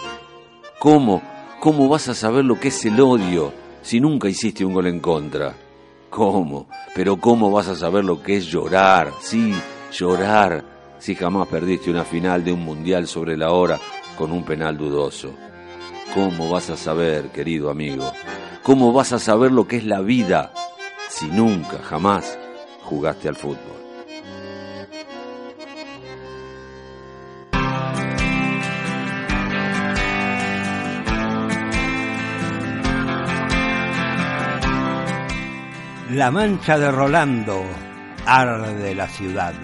[SPEAKER 31] ¿Cómo? ¿Cómo vas a saber lo que es el odio si nunca hiciste un gol en contra? ¿Cómo? Pero ¿cómo vas a saber lo que es llorar? Sí, llorar si jamás perdiste una final de un mundial sobre la hora con un penal dudoso. ¿Cómo vas a saber, querido amigo? ¿Cómo vas a saber lo que es la vida si nunca, jamás jugaste al fútbol?
[SPEAKER 17] La mancha de Rolando arde la ciudad.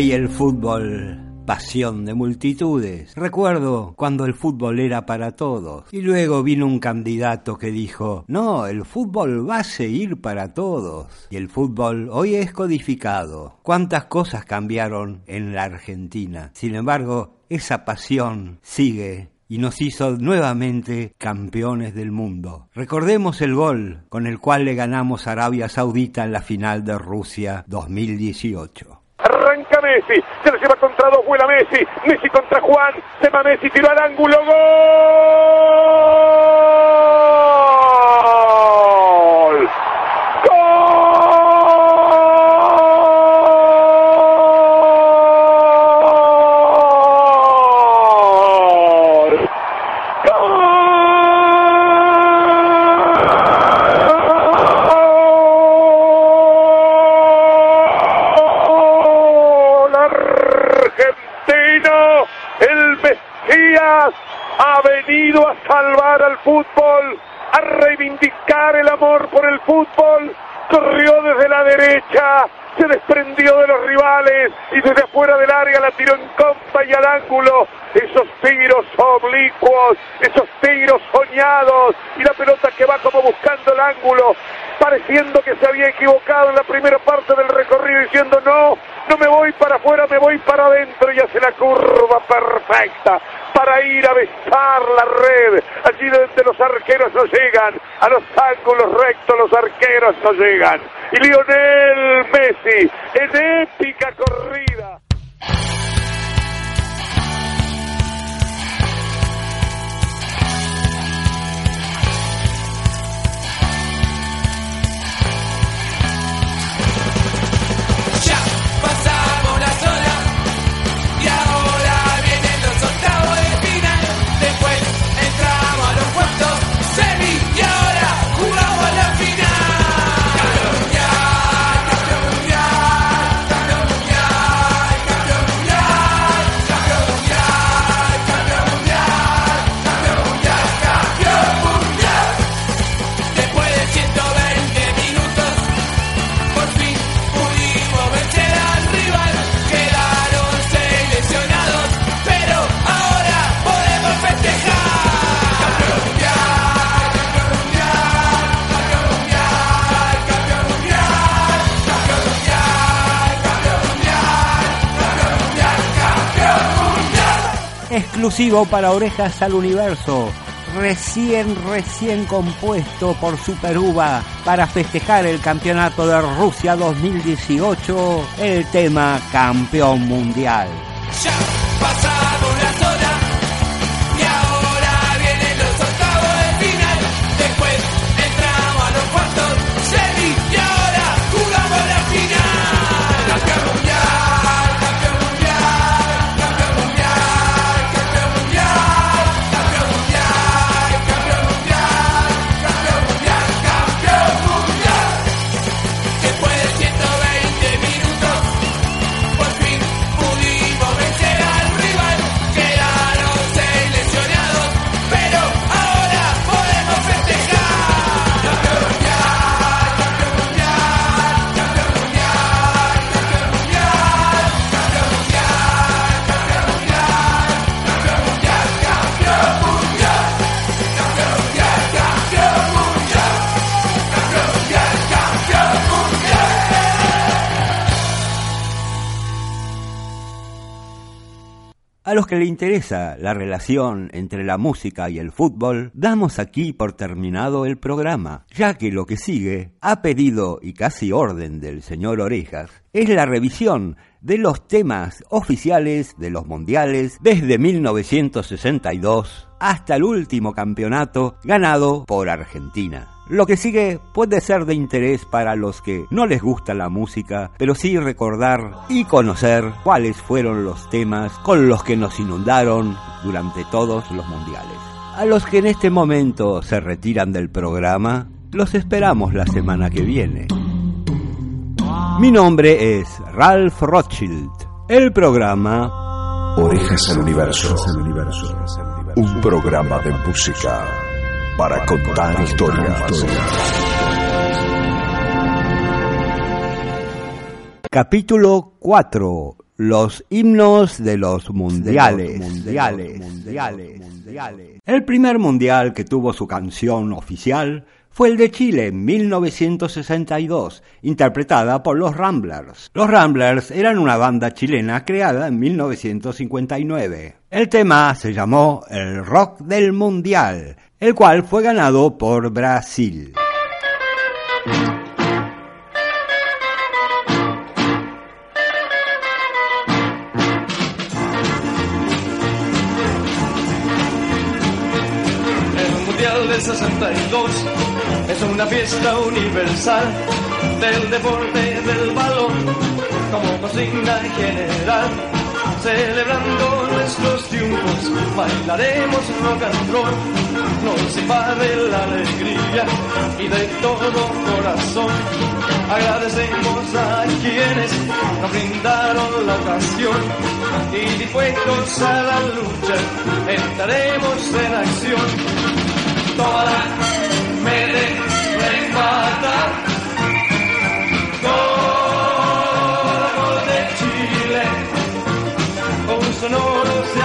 [SPEAKER 3] Ay, el fútbol, pasión de multitudes. Recuerdo cuando el fútbol era para todos. Y luego vino un candidato que dijo, no, el fútbol va a seguir para todos. Y el fútbol hoy es codificado. ¿Cuántas cosas cambiaron en la Argentina? Sin embargo, esa pasión sigue y nos hizo nuevamente campeones del mundo. Recordemos el gol con el cual le ganamos a Arabia Saudita en la final de Rusia 2018.
[SPEAKER 4] Messi, se lo lleva contra dos, vuela Messi, Messi contra Juan, se va Messi, tiró al ángulo, gol. Gol. Gol argentino, el Mesías ha venido a salvar al fútbol, a reivindicar el amor por el fútbol, corrió desde la derecha, se desprendió de los rivales y desde afuera del área la tiró en contra y al ángulo. Esos tiros oblicuos, esos tiros soñados y la pelota que va como buscando el ángulo, pareciendo que se había equivocado en la primera parte del recorrido diciendo no, no me voy para afuera, me voy para adentro y hace la curva perfecta para ir a besar la red. Allí donde los arqueros no llegan, a los ángulos rectos los arqueros no llegan. Y Lionel Messi en épica corrida.
[SPEAKER 3] Exclusivo para Orejas al Universo, recién, recién compuesto por Super Uva para festejar el Campeonato de Rusia 2018, el tema Campeón Mundial.
[SPEAKER 17] Ya A los
[SPEAKER 3] que le interesa la relación entre la música y el fútbol, damos aquí por terminado el programa, ya que lo que sigue, a pedido y casi orden del señor Orejas, es la revisión de los temas oficiales de los mundiales desde 1962 hasta el último campeonato ganado por Argentina. Lo que sigue puede ser de interés para los que no les gusta la música, pero sí recordar y conocer cuáles fueron los temas con los que nos inundaron durante todos los mundiales. A los que en este momento se retiran del programa, los esperamos la semana que viene. Mi nombre es Ralph Rothschild. El programa
[SPEAKER 1] Orejas al Universo. Un programa de música para contar historias.
[SPEAKER 3] Capítulo 4. Los himnos de los mundiales. mundiales, mundiales, mundiales. El primer mundial que tuvo su canción oficial fue el de Chile en 1962, interpretada por los Ramblers. Los Ramblers eran una banda chilena creada en 1959. El tema se llamó El Rock del Mundial, el cual fue ganado por Brasil.
[SPEAKER 32] Fiesta universal del deporte del balón como consigna general. Celebrando nuestros triunfos, bailaremos rock and roll, nos invade la alegría y de todo corazón. Agradecemos a quienes nos brindaron la ocasión y dispuestos a la lucha entraremos en acción. Toda me remata, gol de Chile, un sonoro se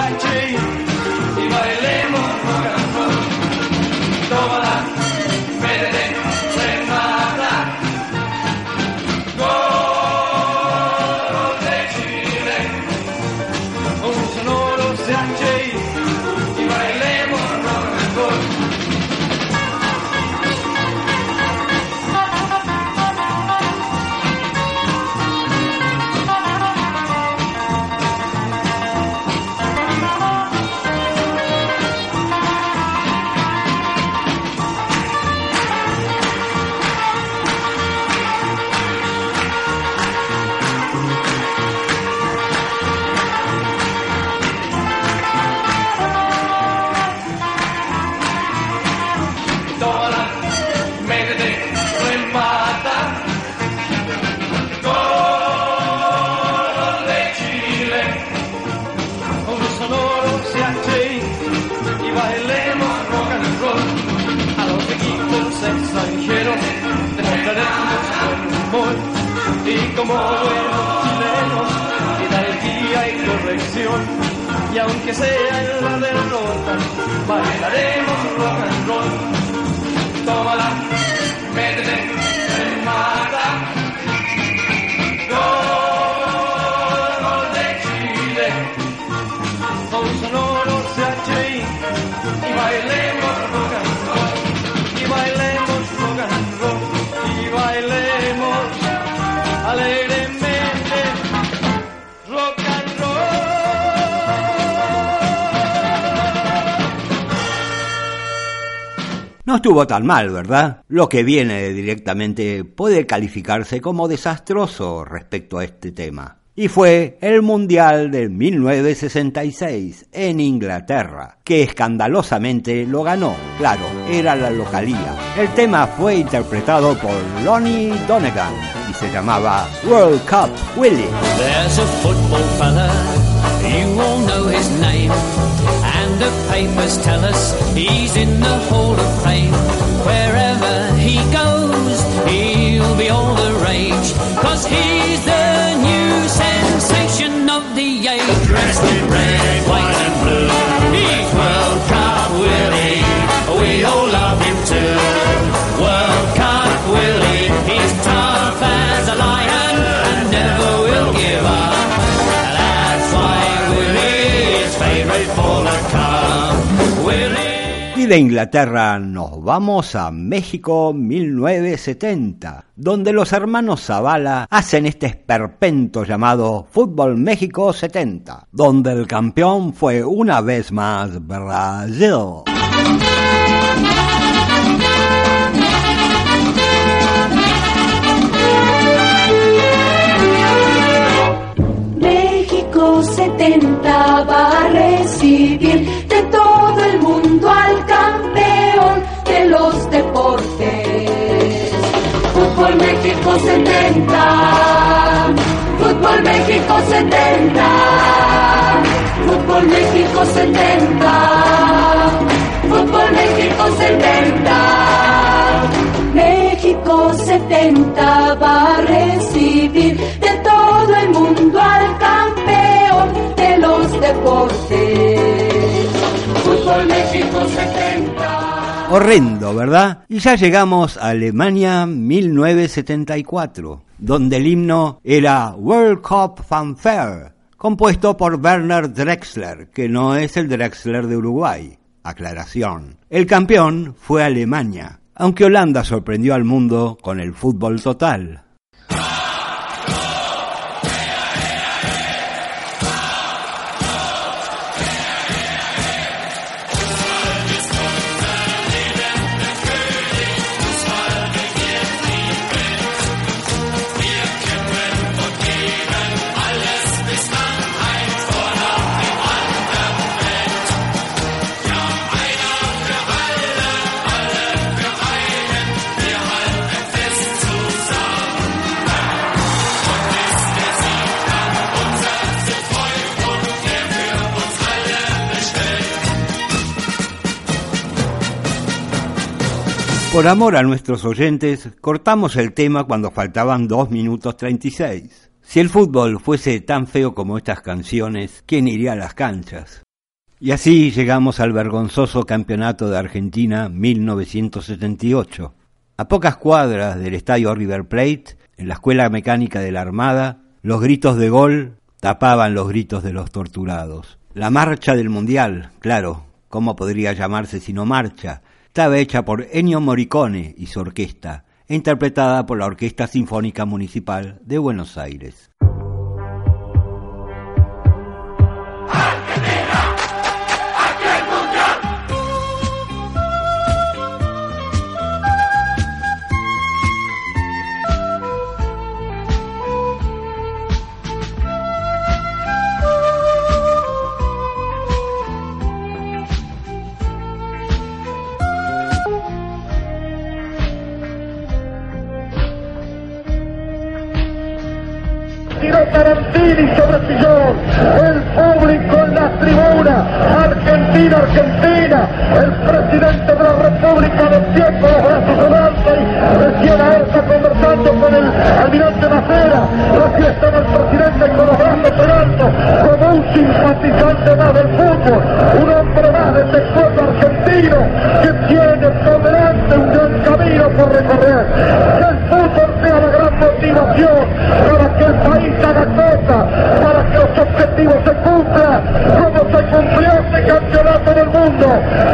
[SPEAKER 3] estuvo tan mal, ¿verdad? Lo que viene directamente puede calificarse como desastroso respecto a este tema. Y fue el Mundial de 1966 en Inglaterra, que escandalosamente lo ganó. Claro, era la localía. El tema fue interpretado por Lonnie Donegan y se llamaba World Cup Willie.
[SPEAKER 4] Name. And the papers tell us he's in the Hall of Fame. Wherever he goes, he'll be all the rage. Cause he's the new sensation of the age. Dressed in red, white
[SPEAKER 3] De Inglaterra nos vamos a México 1970, donde los hermanos Zavala hacen este esperpento llamado Fútbol México 70, donde el campeón fue una vez más Brasil.
[SPEAKER 33] México 70 va a recibir Fútbol México 70, Fútbol México 70, Fútbol México 70, Fútbol México 70. México 70 va a recibir de todo el mundo al campeón de los deportes. Fútbol México 70.
[SPEAKER 3] Horrendo, ¿verdad? Y ya llegamos a Alemania 1974, donde el himno era World Cup Fanfare, compuesto por Werner Drexler, que no es el Drexler de Uruguay. Aclaración. El campeón fue Alemania, aunque Holanda sorprendió al mundo con el fútbol total. Por amor a nuestros oyentes, cortamos el tema cuando faltaban 2 minutos 36. Si el fútbol fuese tan feo como estas canciones, ¿quién iría a las canchas? Y así llegamos al vergonzoso campeonato de Argentina 1978. A pocas cuadras del estadio River Plate, en la Escuela Mecánica de la Armada, los gritos de gol tapaban los gritos de los torturados. La marcha del Mundial, claro, ¿cómo podría llamarse sino marcha? Estaba hecha por Ennio Morricone y su orquesta, e interpretada por la Orquesta Sinfónica Municipal de Buenos Aires.
[SPEAKER 34] Argentina, Argentina, el presidente de la República de pie los brazos alto y recién ahora está conversando con el almirante Macera, recién estaba el presidente con los brazos alto, como un simpatizante más del fútbol, un hombre más de este pueblo argentino que tiene por delante un gran camino por recorrer, que el fútbol sea la gran motivación para que el país haga cosas, para que los objetivos se cumplan, como se campeonato del mundo,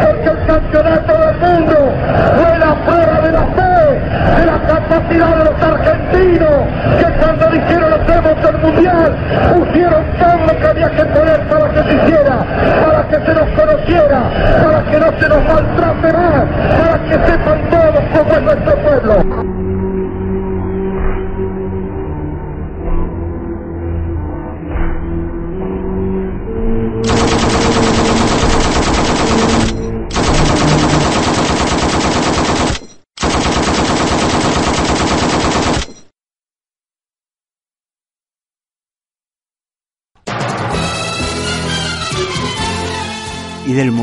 [SPEAKER 34] porque el campeonato del mundo fue la prueba de la fe, de la capacidad de los argentinos, que cuando dijeron hacemos el mundial mundial. Pusieron todo lo que había que poner para que se hiciera, para que se nos conociera, para que no se nos maltrate más, para que sepan todos cómo es nuestro pueblo.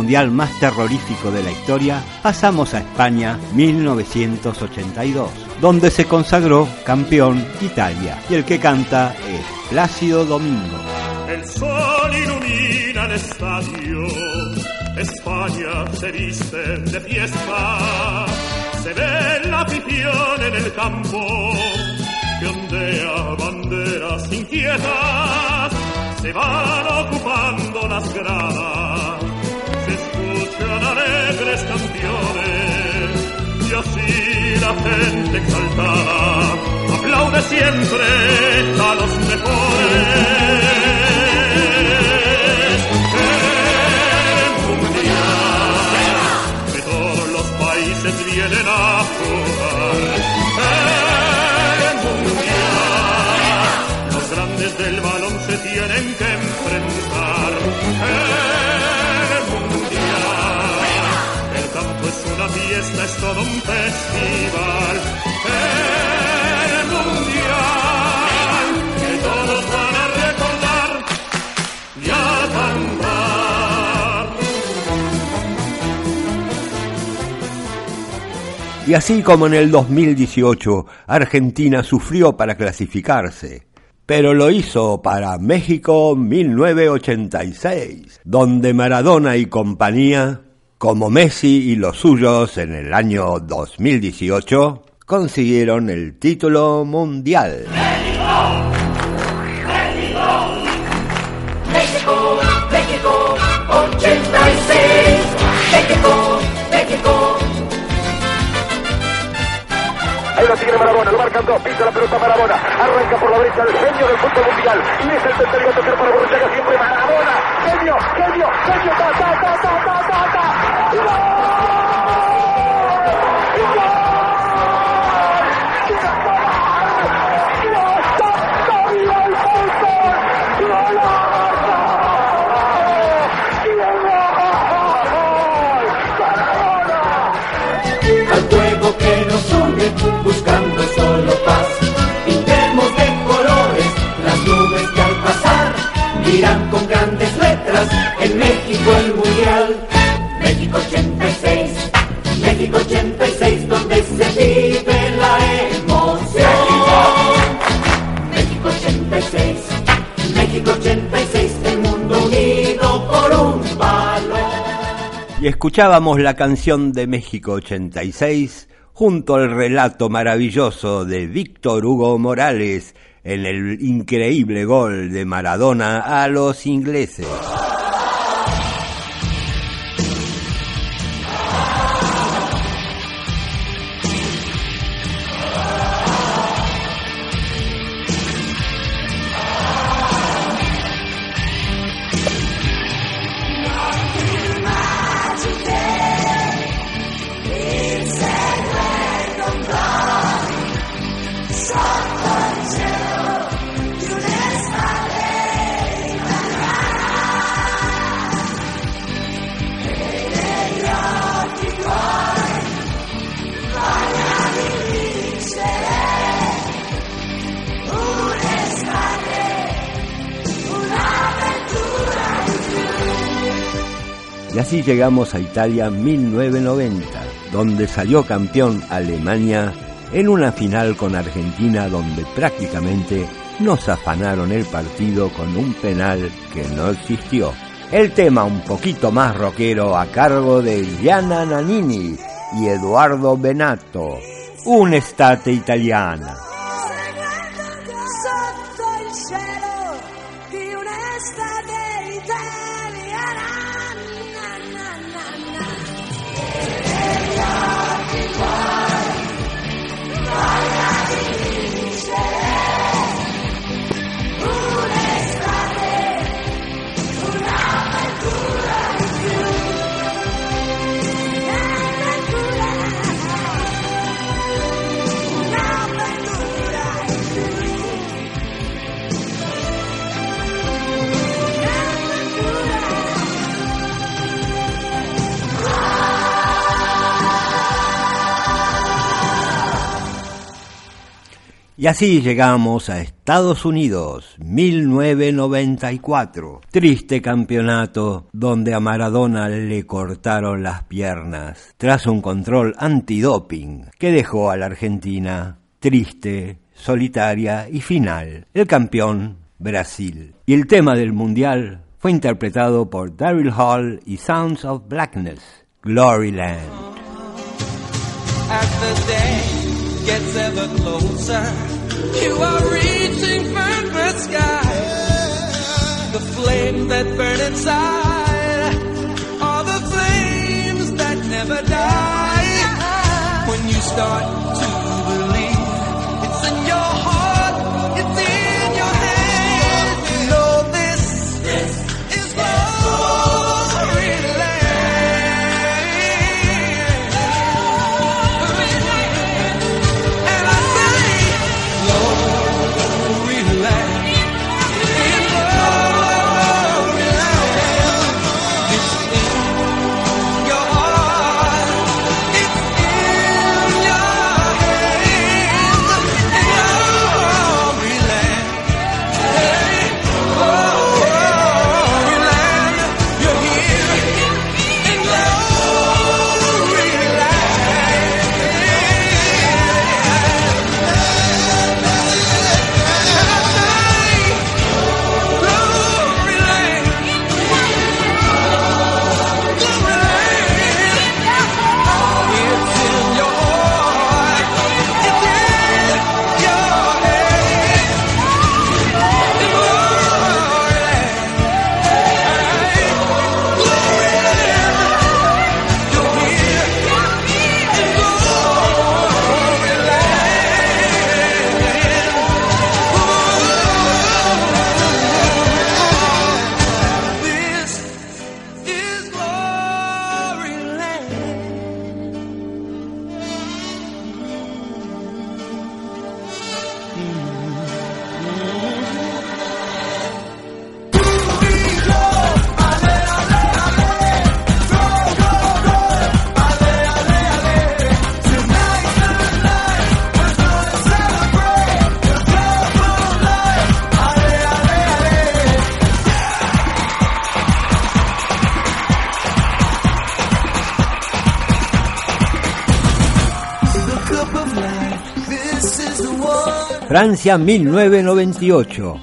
[SPEAKER 3] Mundial más terrorífico de la historia, pasamos a España 1982, donde se consagró campeón Italia, y el que canta es Plácido Domingo.
[SPEAKER 32] El sol ilumina el estadio, España se viste de fiesta, se ve la afición en el campo, que ondea banderas inquietas, se van ocupando las gradas, alegres canciones, y así la gente exaltada aplaude siempre a los mejores. El mundial que todos los países vienen a jugar. El mundial, los grandes del balón se tienen que enfrentar. Fiesta, es todo un festival. Mundial, que todos van a recordar y a cantar.
[SPEAKER 3] Y así como en el 2018 Argentina sufrió para clasificarse, pero lo hizo para México 1986, donde Maradona y compañía, como Messi y los suyos en el año 2018, consiguieron el título mundial.
[SPEAKER 34] Marcan dos, pisa la pelota Marabona, arranca por la derecha el genio del fútbol mundial, y es el tercer para Borruchaga, siempre Marabona, genio, genio, genio, ta, ta, ta, ta, ta, ta, ta.
[SPEAKER 17] Buscando solo paz. Pintemos de colores las nubes que al pasar dirán con grandes letras en México el mundial. México 86, México 86, donde se vive la emoción. México 86, México 86, el mundo unido por un balón.
[SPEAKER 3] Y escuchábamos la canción de México 86 junto al relato maravilloso de Víctor Hugo Morales en el increíble gol de Maradona a los ingleses. Llegamos a Italia 1990, donde salió campeón Alemania en una final con Argentina donde prácticamente nos afanaron el partido con un penal que no existió. El tema un poquito más rockero a cargo de Gianna Nannini y Eduardo Benato, un'estate italiana. Y así llegamos a Estados Unidos, 1994. Triste campeonato donde a Maradona le cortaron las piernas tras un control antidoping que dejó a la Argentina triste, solitaria y final. El campeón, Brasil. Y el tema del mundial fue interpretado por Daryl Hall y Sounds of Blackness, Gloryland.
[SPEAKER 21] Gets ever closer, you are reaching for the sky. The flame that burn inside are the flames that never die. When you start
[SPEAKER 3] Francia 1998.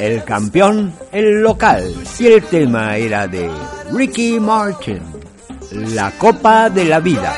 [SPEAKER 3] El campeón, el local. Y el tema era de Ricky Martin. La Copa de la Vida.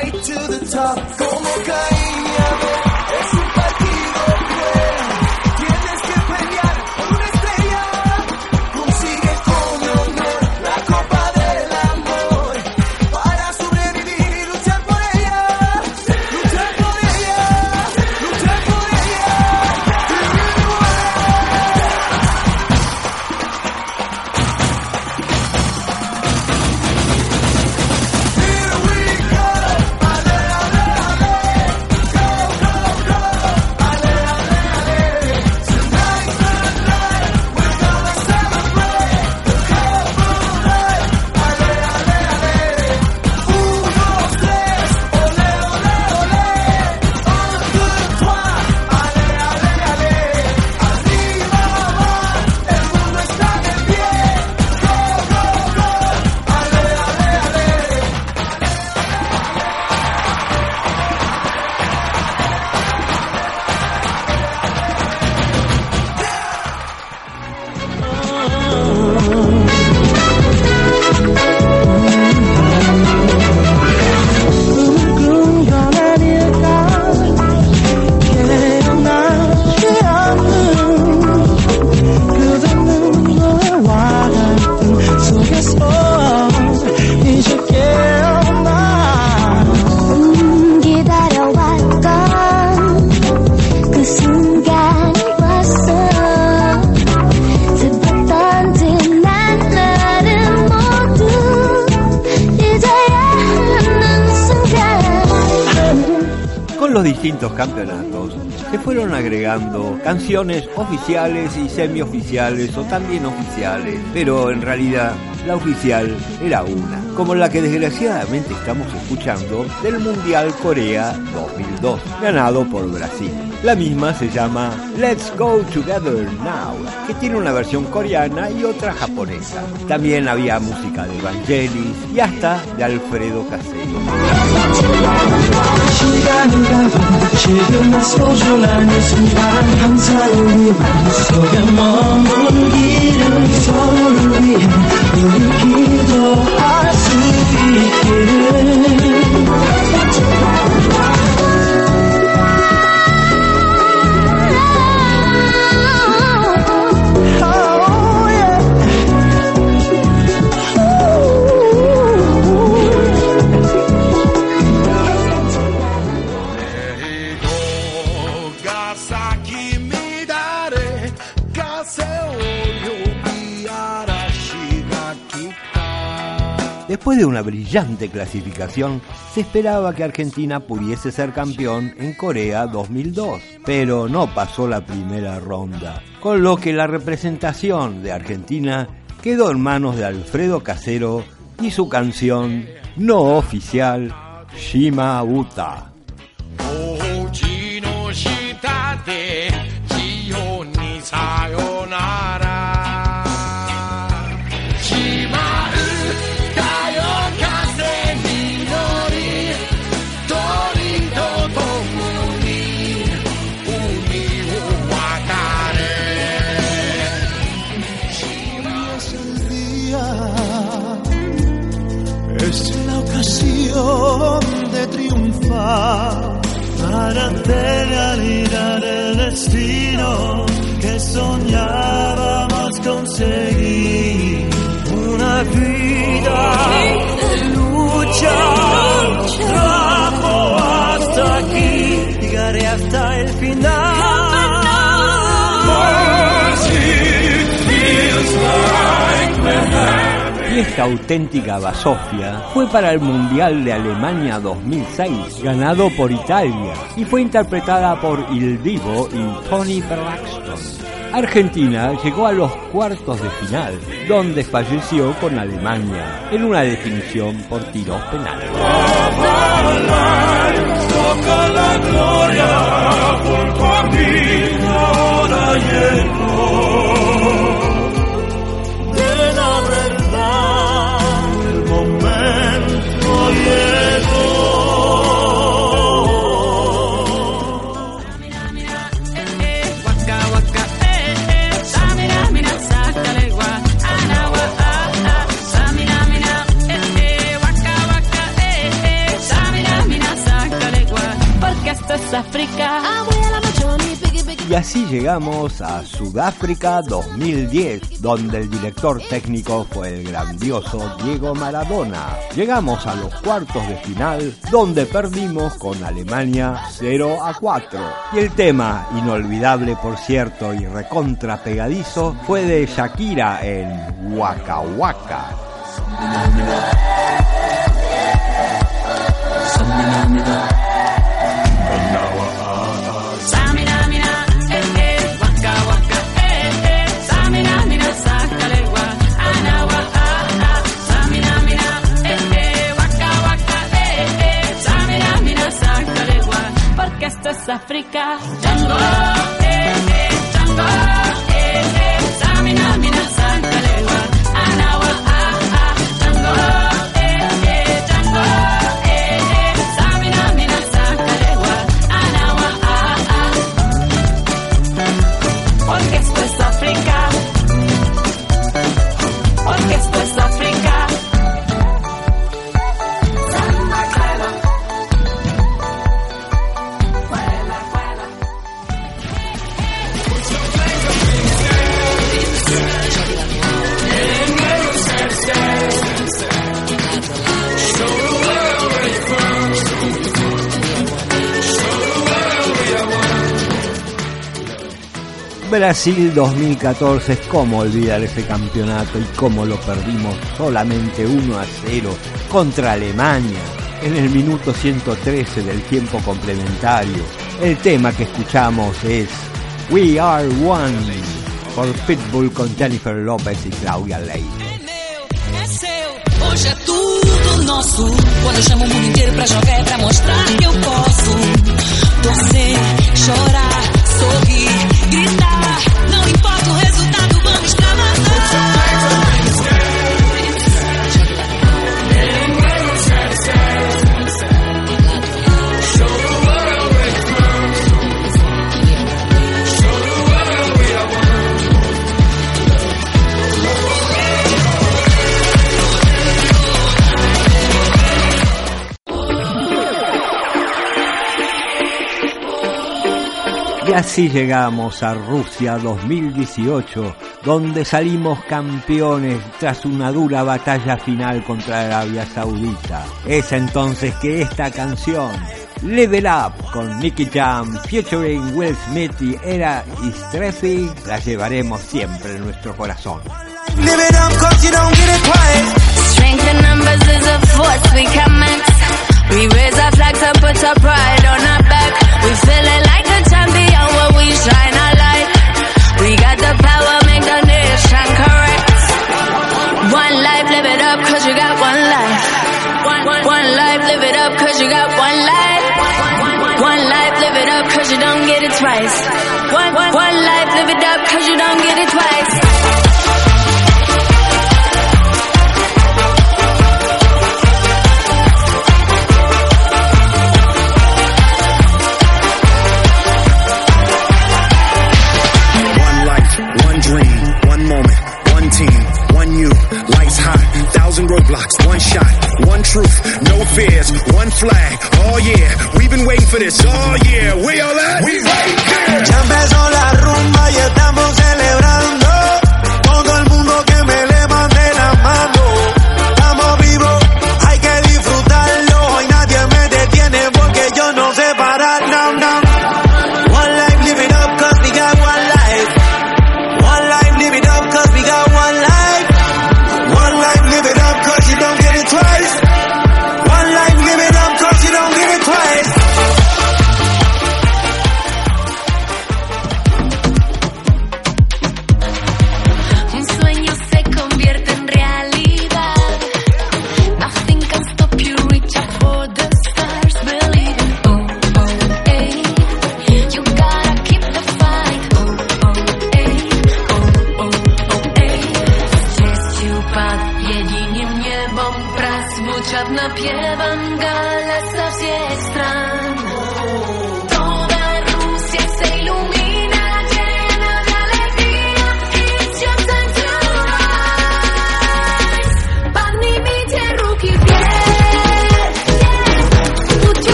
[SPEAKER 3] Semioficiales o también oficiales, pero en realidad la oficial era una, como la que desgraciadamente estamos escuchando del Mundial Corea 2002, ganado por Brasil. La misma se llama Let's Go Together Now, que tiene una versión coreana y otra japonesa. También había música de Vangelis y hasta de Alfredo Casero.
[SPEAKER 21] 시간을 가고 지금 소중한 이 순간 항상 우리 마음속에 머문 길은 서로를 위해 우리 기도할 수 있기를
[SPEAKER 3] Después de una brillante clasificación, se esperaba que Argentina pudiese ser campeón en Corea 2002, pero no pasó la primera ronda, con lo que la representación de Argentina quedó en manos de Alfredo Casero y su canción no oficial Shima Uta.
[SPEAKER 21] Triunfar para hacer realidad el destino que soñábamos conseguir. Una vida de lucha
[SPEAKER 3] esta auténtica basofia fue para el Mundial de Alemania 2006, ganado por Italia, y fue interpretada por Il Divo y Tony Braxton. Argentina llegó a los cuartos de final, donde falleció con Alemania, en una definición por tiros penales.
[SPEAKER 21] La gloria por tu camino ahora.
[SPEAKER 4] África
[SPEAKER 3] Y así llegamos a Sudáfrica 2010, donde el director técnico fue el grandioso Diego Maradona. Llegamos a los cuartos de final, donde perdimos con Alemania 0 a 4. Y el tema, inolvidable por cierto y recontra pegadizo, fue de Shakira en Waka Waka.
[SPEAKER 4] África. Django
[SPEAKER 3] Brasil 2014, cómo olvidar ese campeonato y cómo lo perdimos solamente 1 a 0 contra Alemania en el minuto 113 del tiempo complementario. El tema que escuchamos es We Are One por Pitbull con Jennifer López y Claudia Leite.
[SPEAKER 35] nosso. Quando eu chamo o mundo inteiro pra jogar é pra mostrar que eu posso. Torcer, chorar,
[SPEAKER 3] así llegamos a Rusia 2018, donde salimos campeones tras una dura batalla final contra Arabia Saudita. Es entonces que esta canción, Level Up, con Nicky Jam, featuring Will Smith y Era Istrefi, la llevaremos siempre en nuestro corazón.
[SPEAKER 36] We raise our flags and put our pride on our back. We like a champion we shine our light. We got the power, make the nation correct. One life, live it up cause you got one life. One, life, live it up cause you got one life. One life, live it up cause you don't get it twice. One, one, one life, live it up cause you don't get it twice.
[SPEAKER 37] Truth, no fears, one flag. Oh yeah, we've been waiting for this. Oh yeah, we all at? We right here.
[SPEAKER 33] Empezó la rumba y estamos celebrando.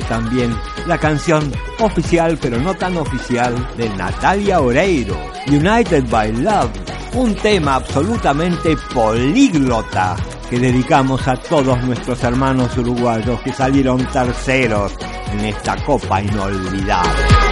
[SPEAKER 3] También la canción oficial, pero no tan oficial, de Natalia Oreiro, United by Love, un tema absolutamente políglota que dedicamos a todos nuestros hermanos uruguayos que salieron terceros en esta copa inolvidable.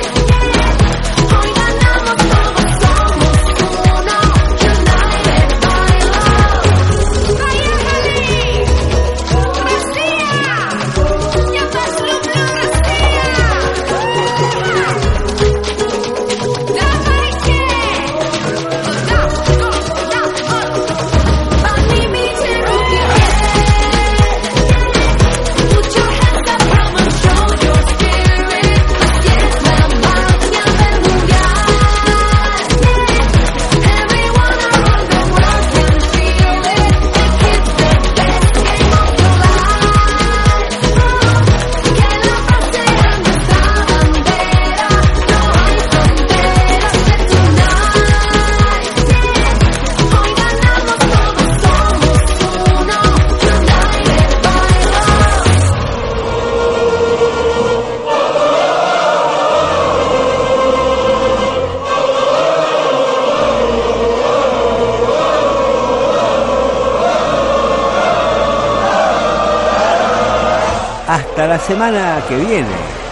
[SPEAKER 3] Semana que viene.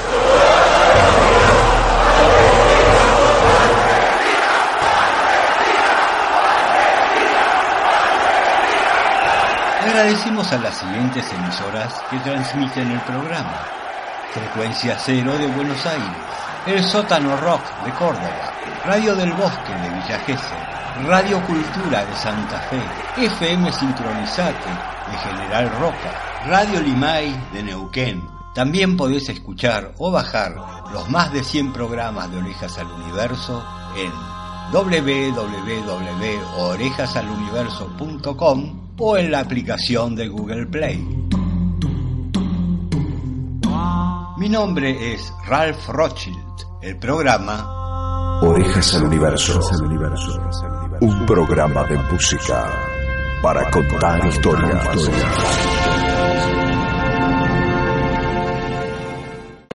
[SPEAKER 3] Agradecemos a las siguientes emisoras que transmiten el programa. Frecuencia Cero de Buenos Aires, El Sótano Rock de Córdoba, Radio del Bosque de Villa Gesell, Radio Cultura de Santa Fe, FM Sincronizate de General Roca, Radio Limay de Neuquén. También podés escuchar o bajar los más de 100 programas de Orejas al Universo en www.orejasaluniverso.com o en la aplicación de Google Play. Mi nombre es Ralph Rothschild. El programa
[SPEAKER 1] Orejas al Universo. Un programa de música para contar historias.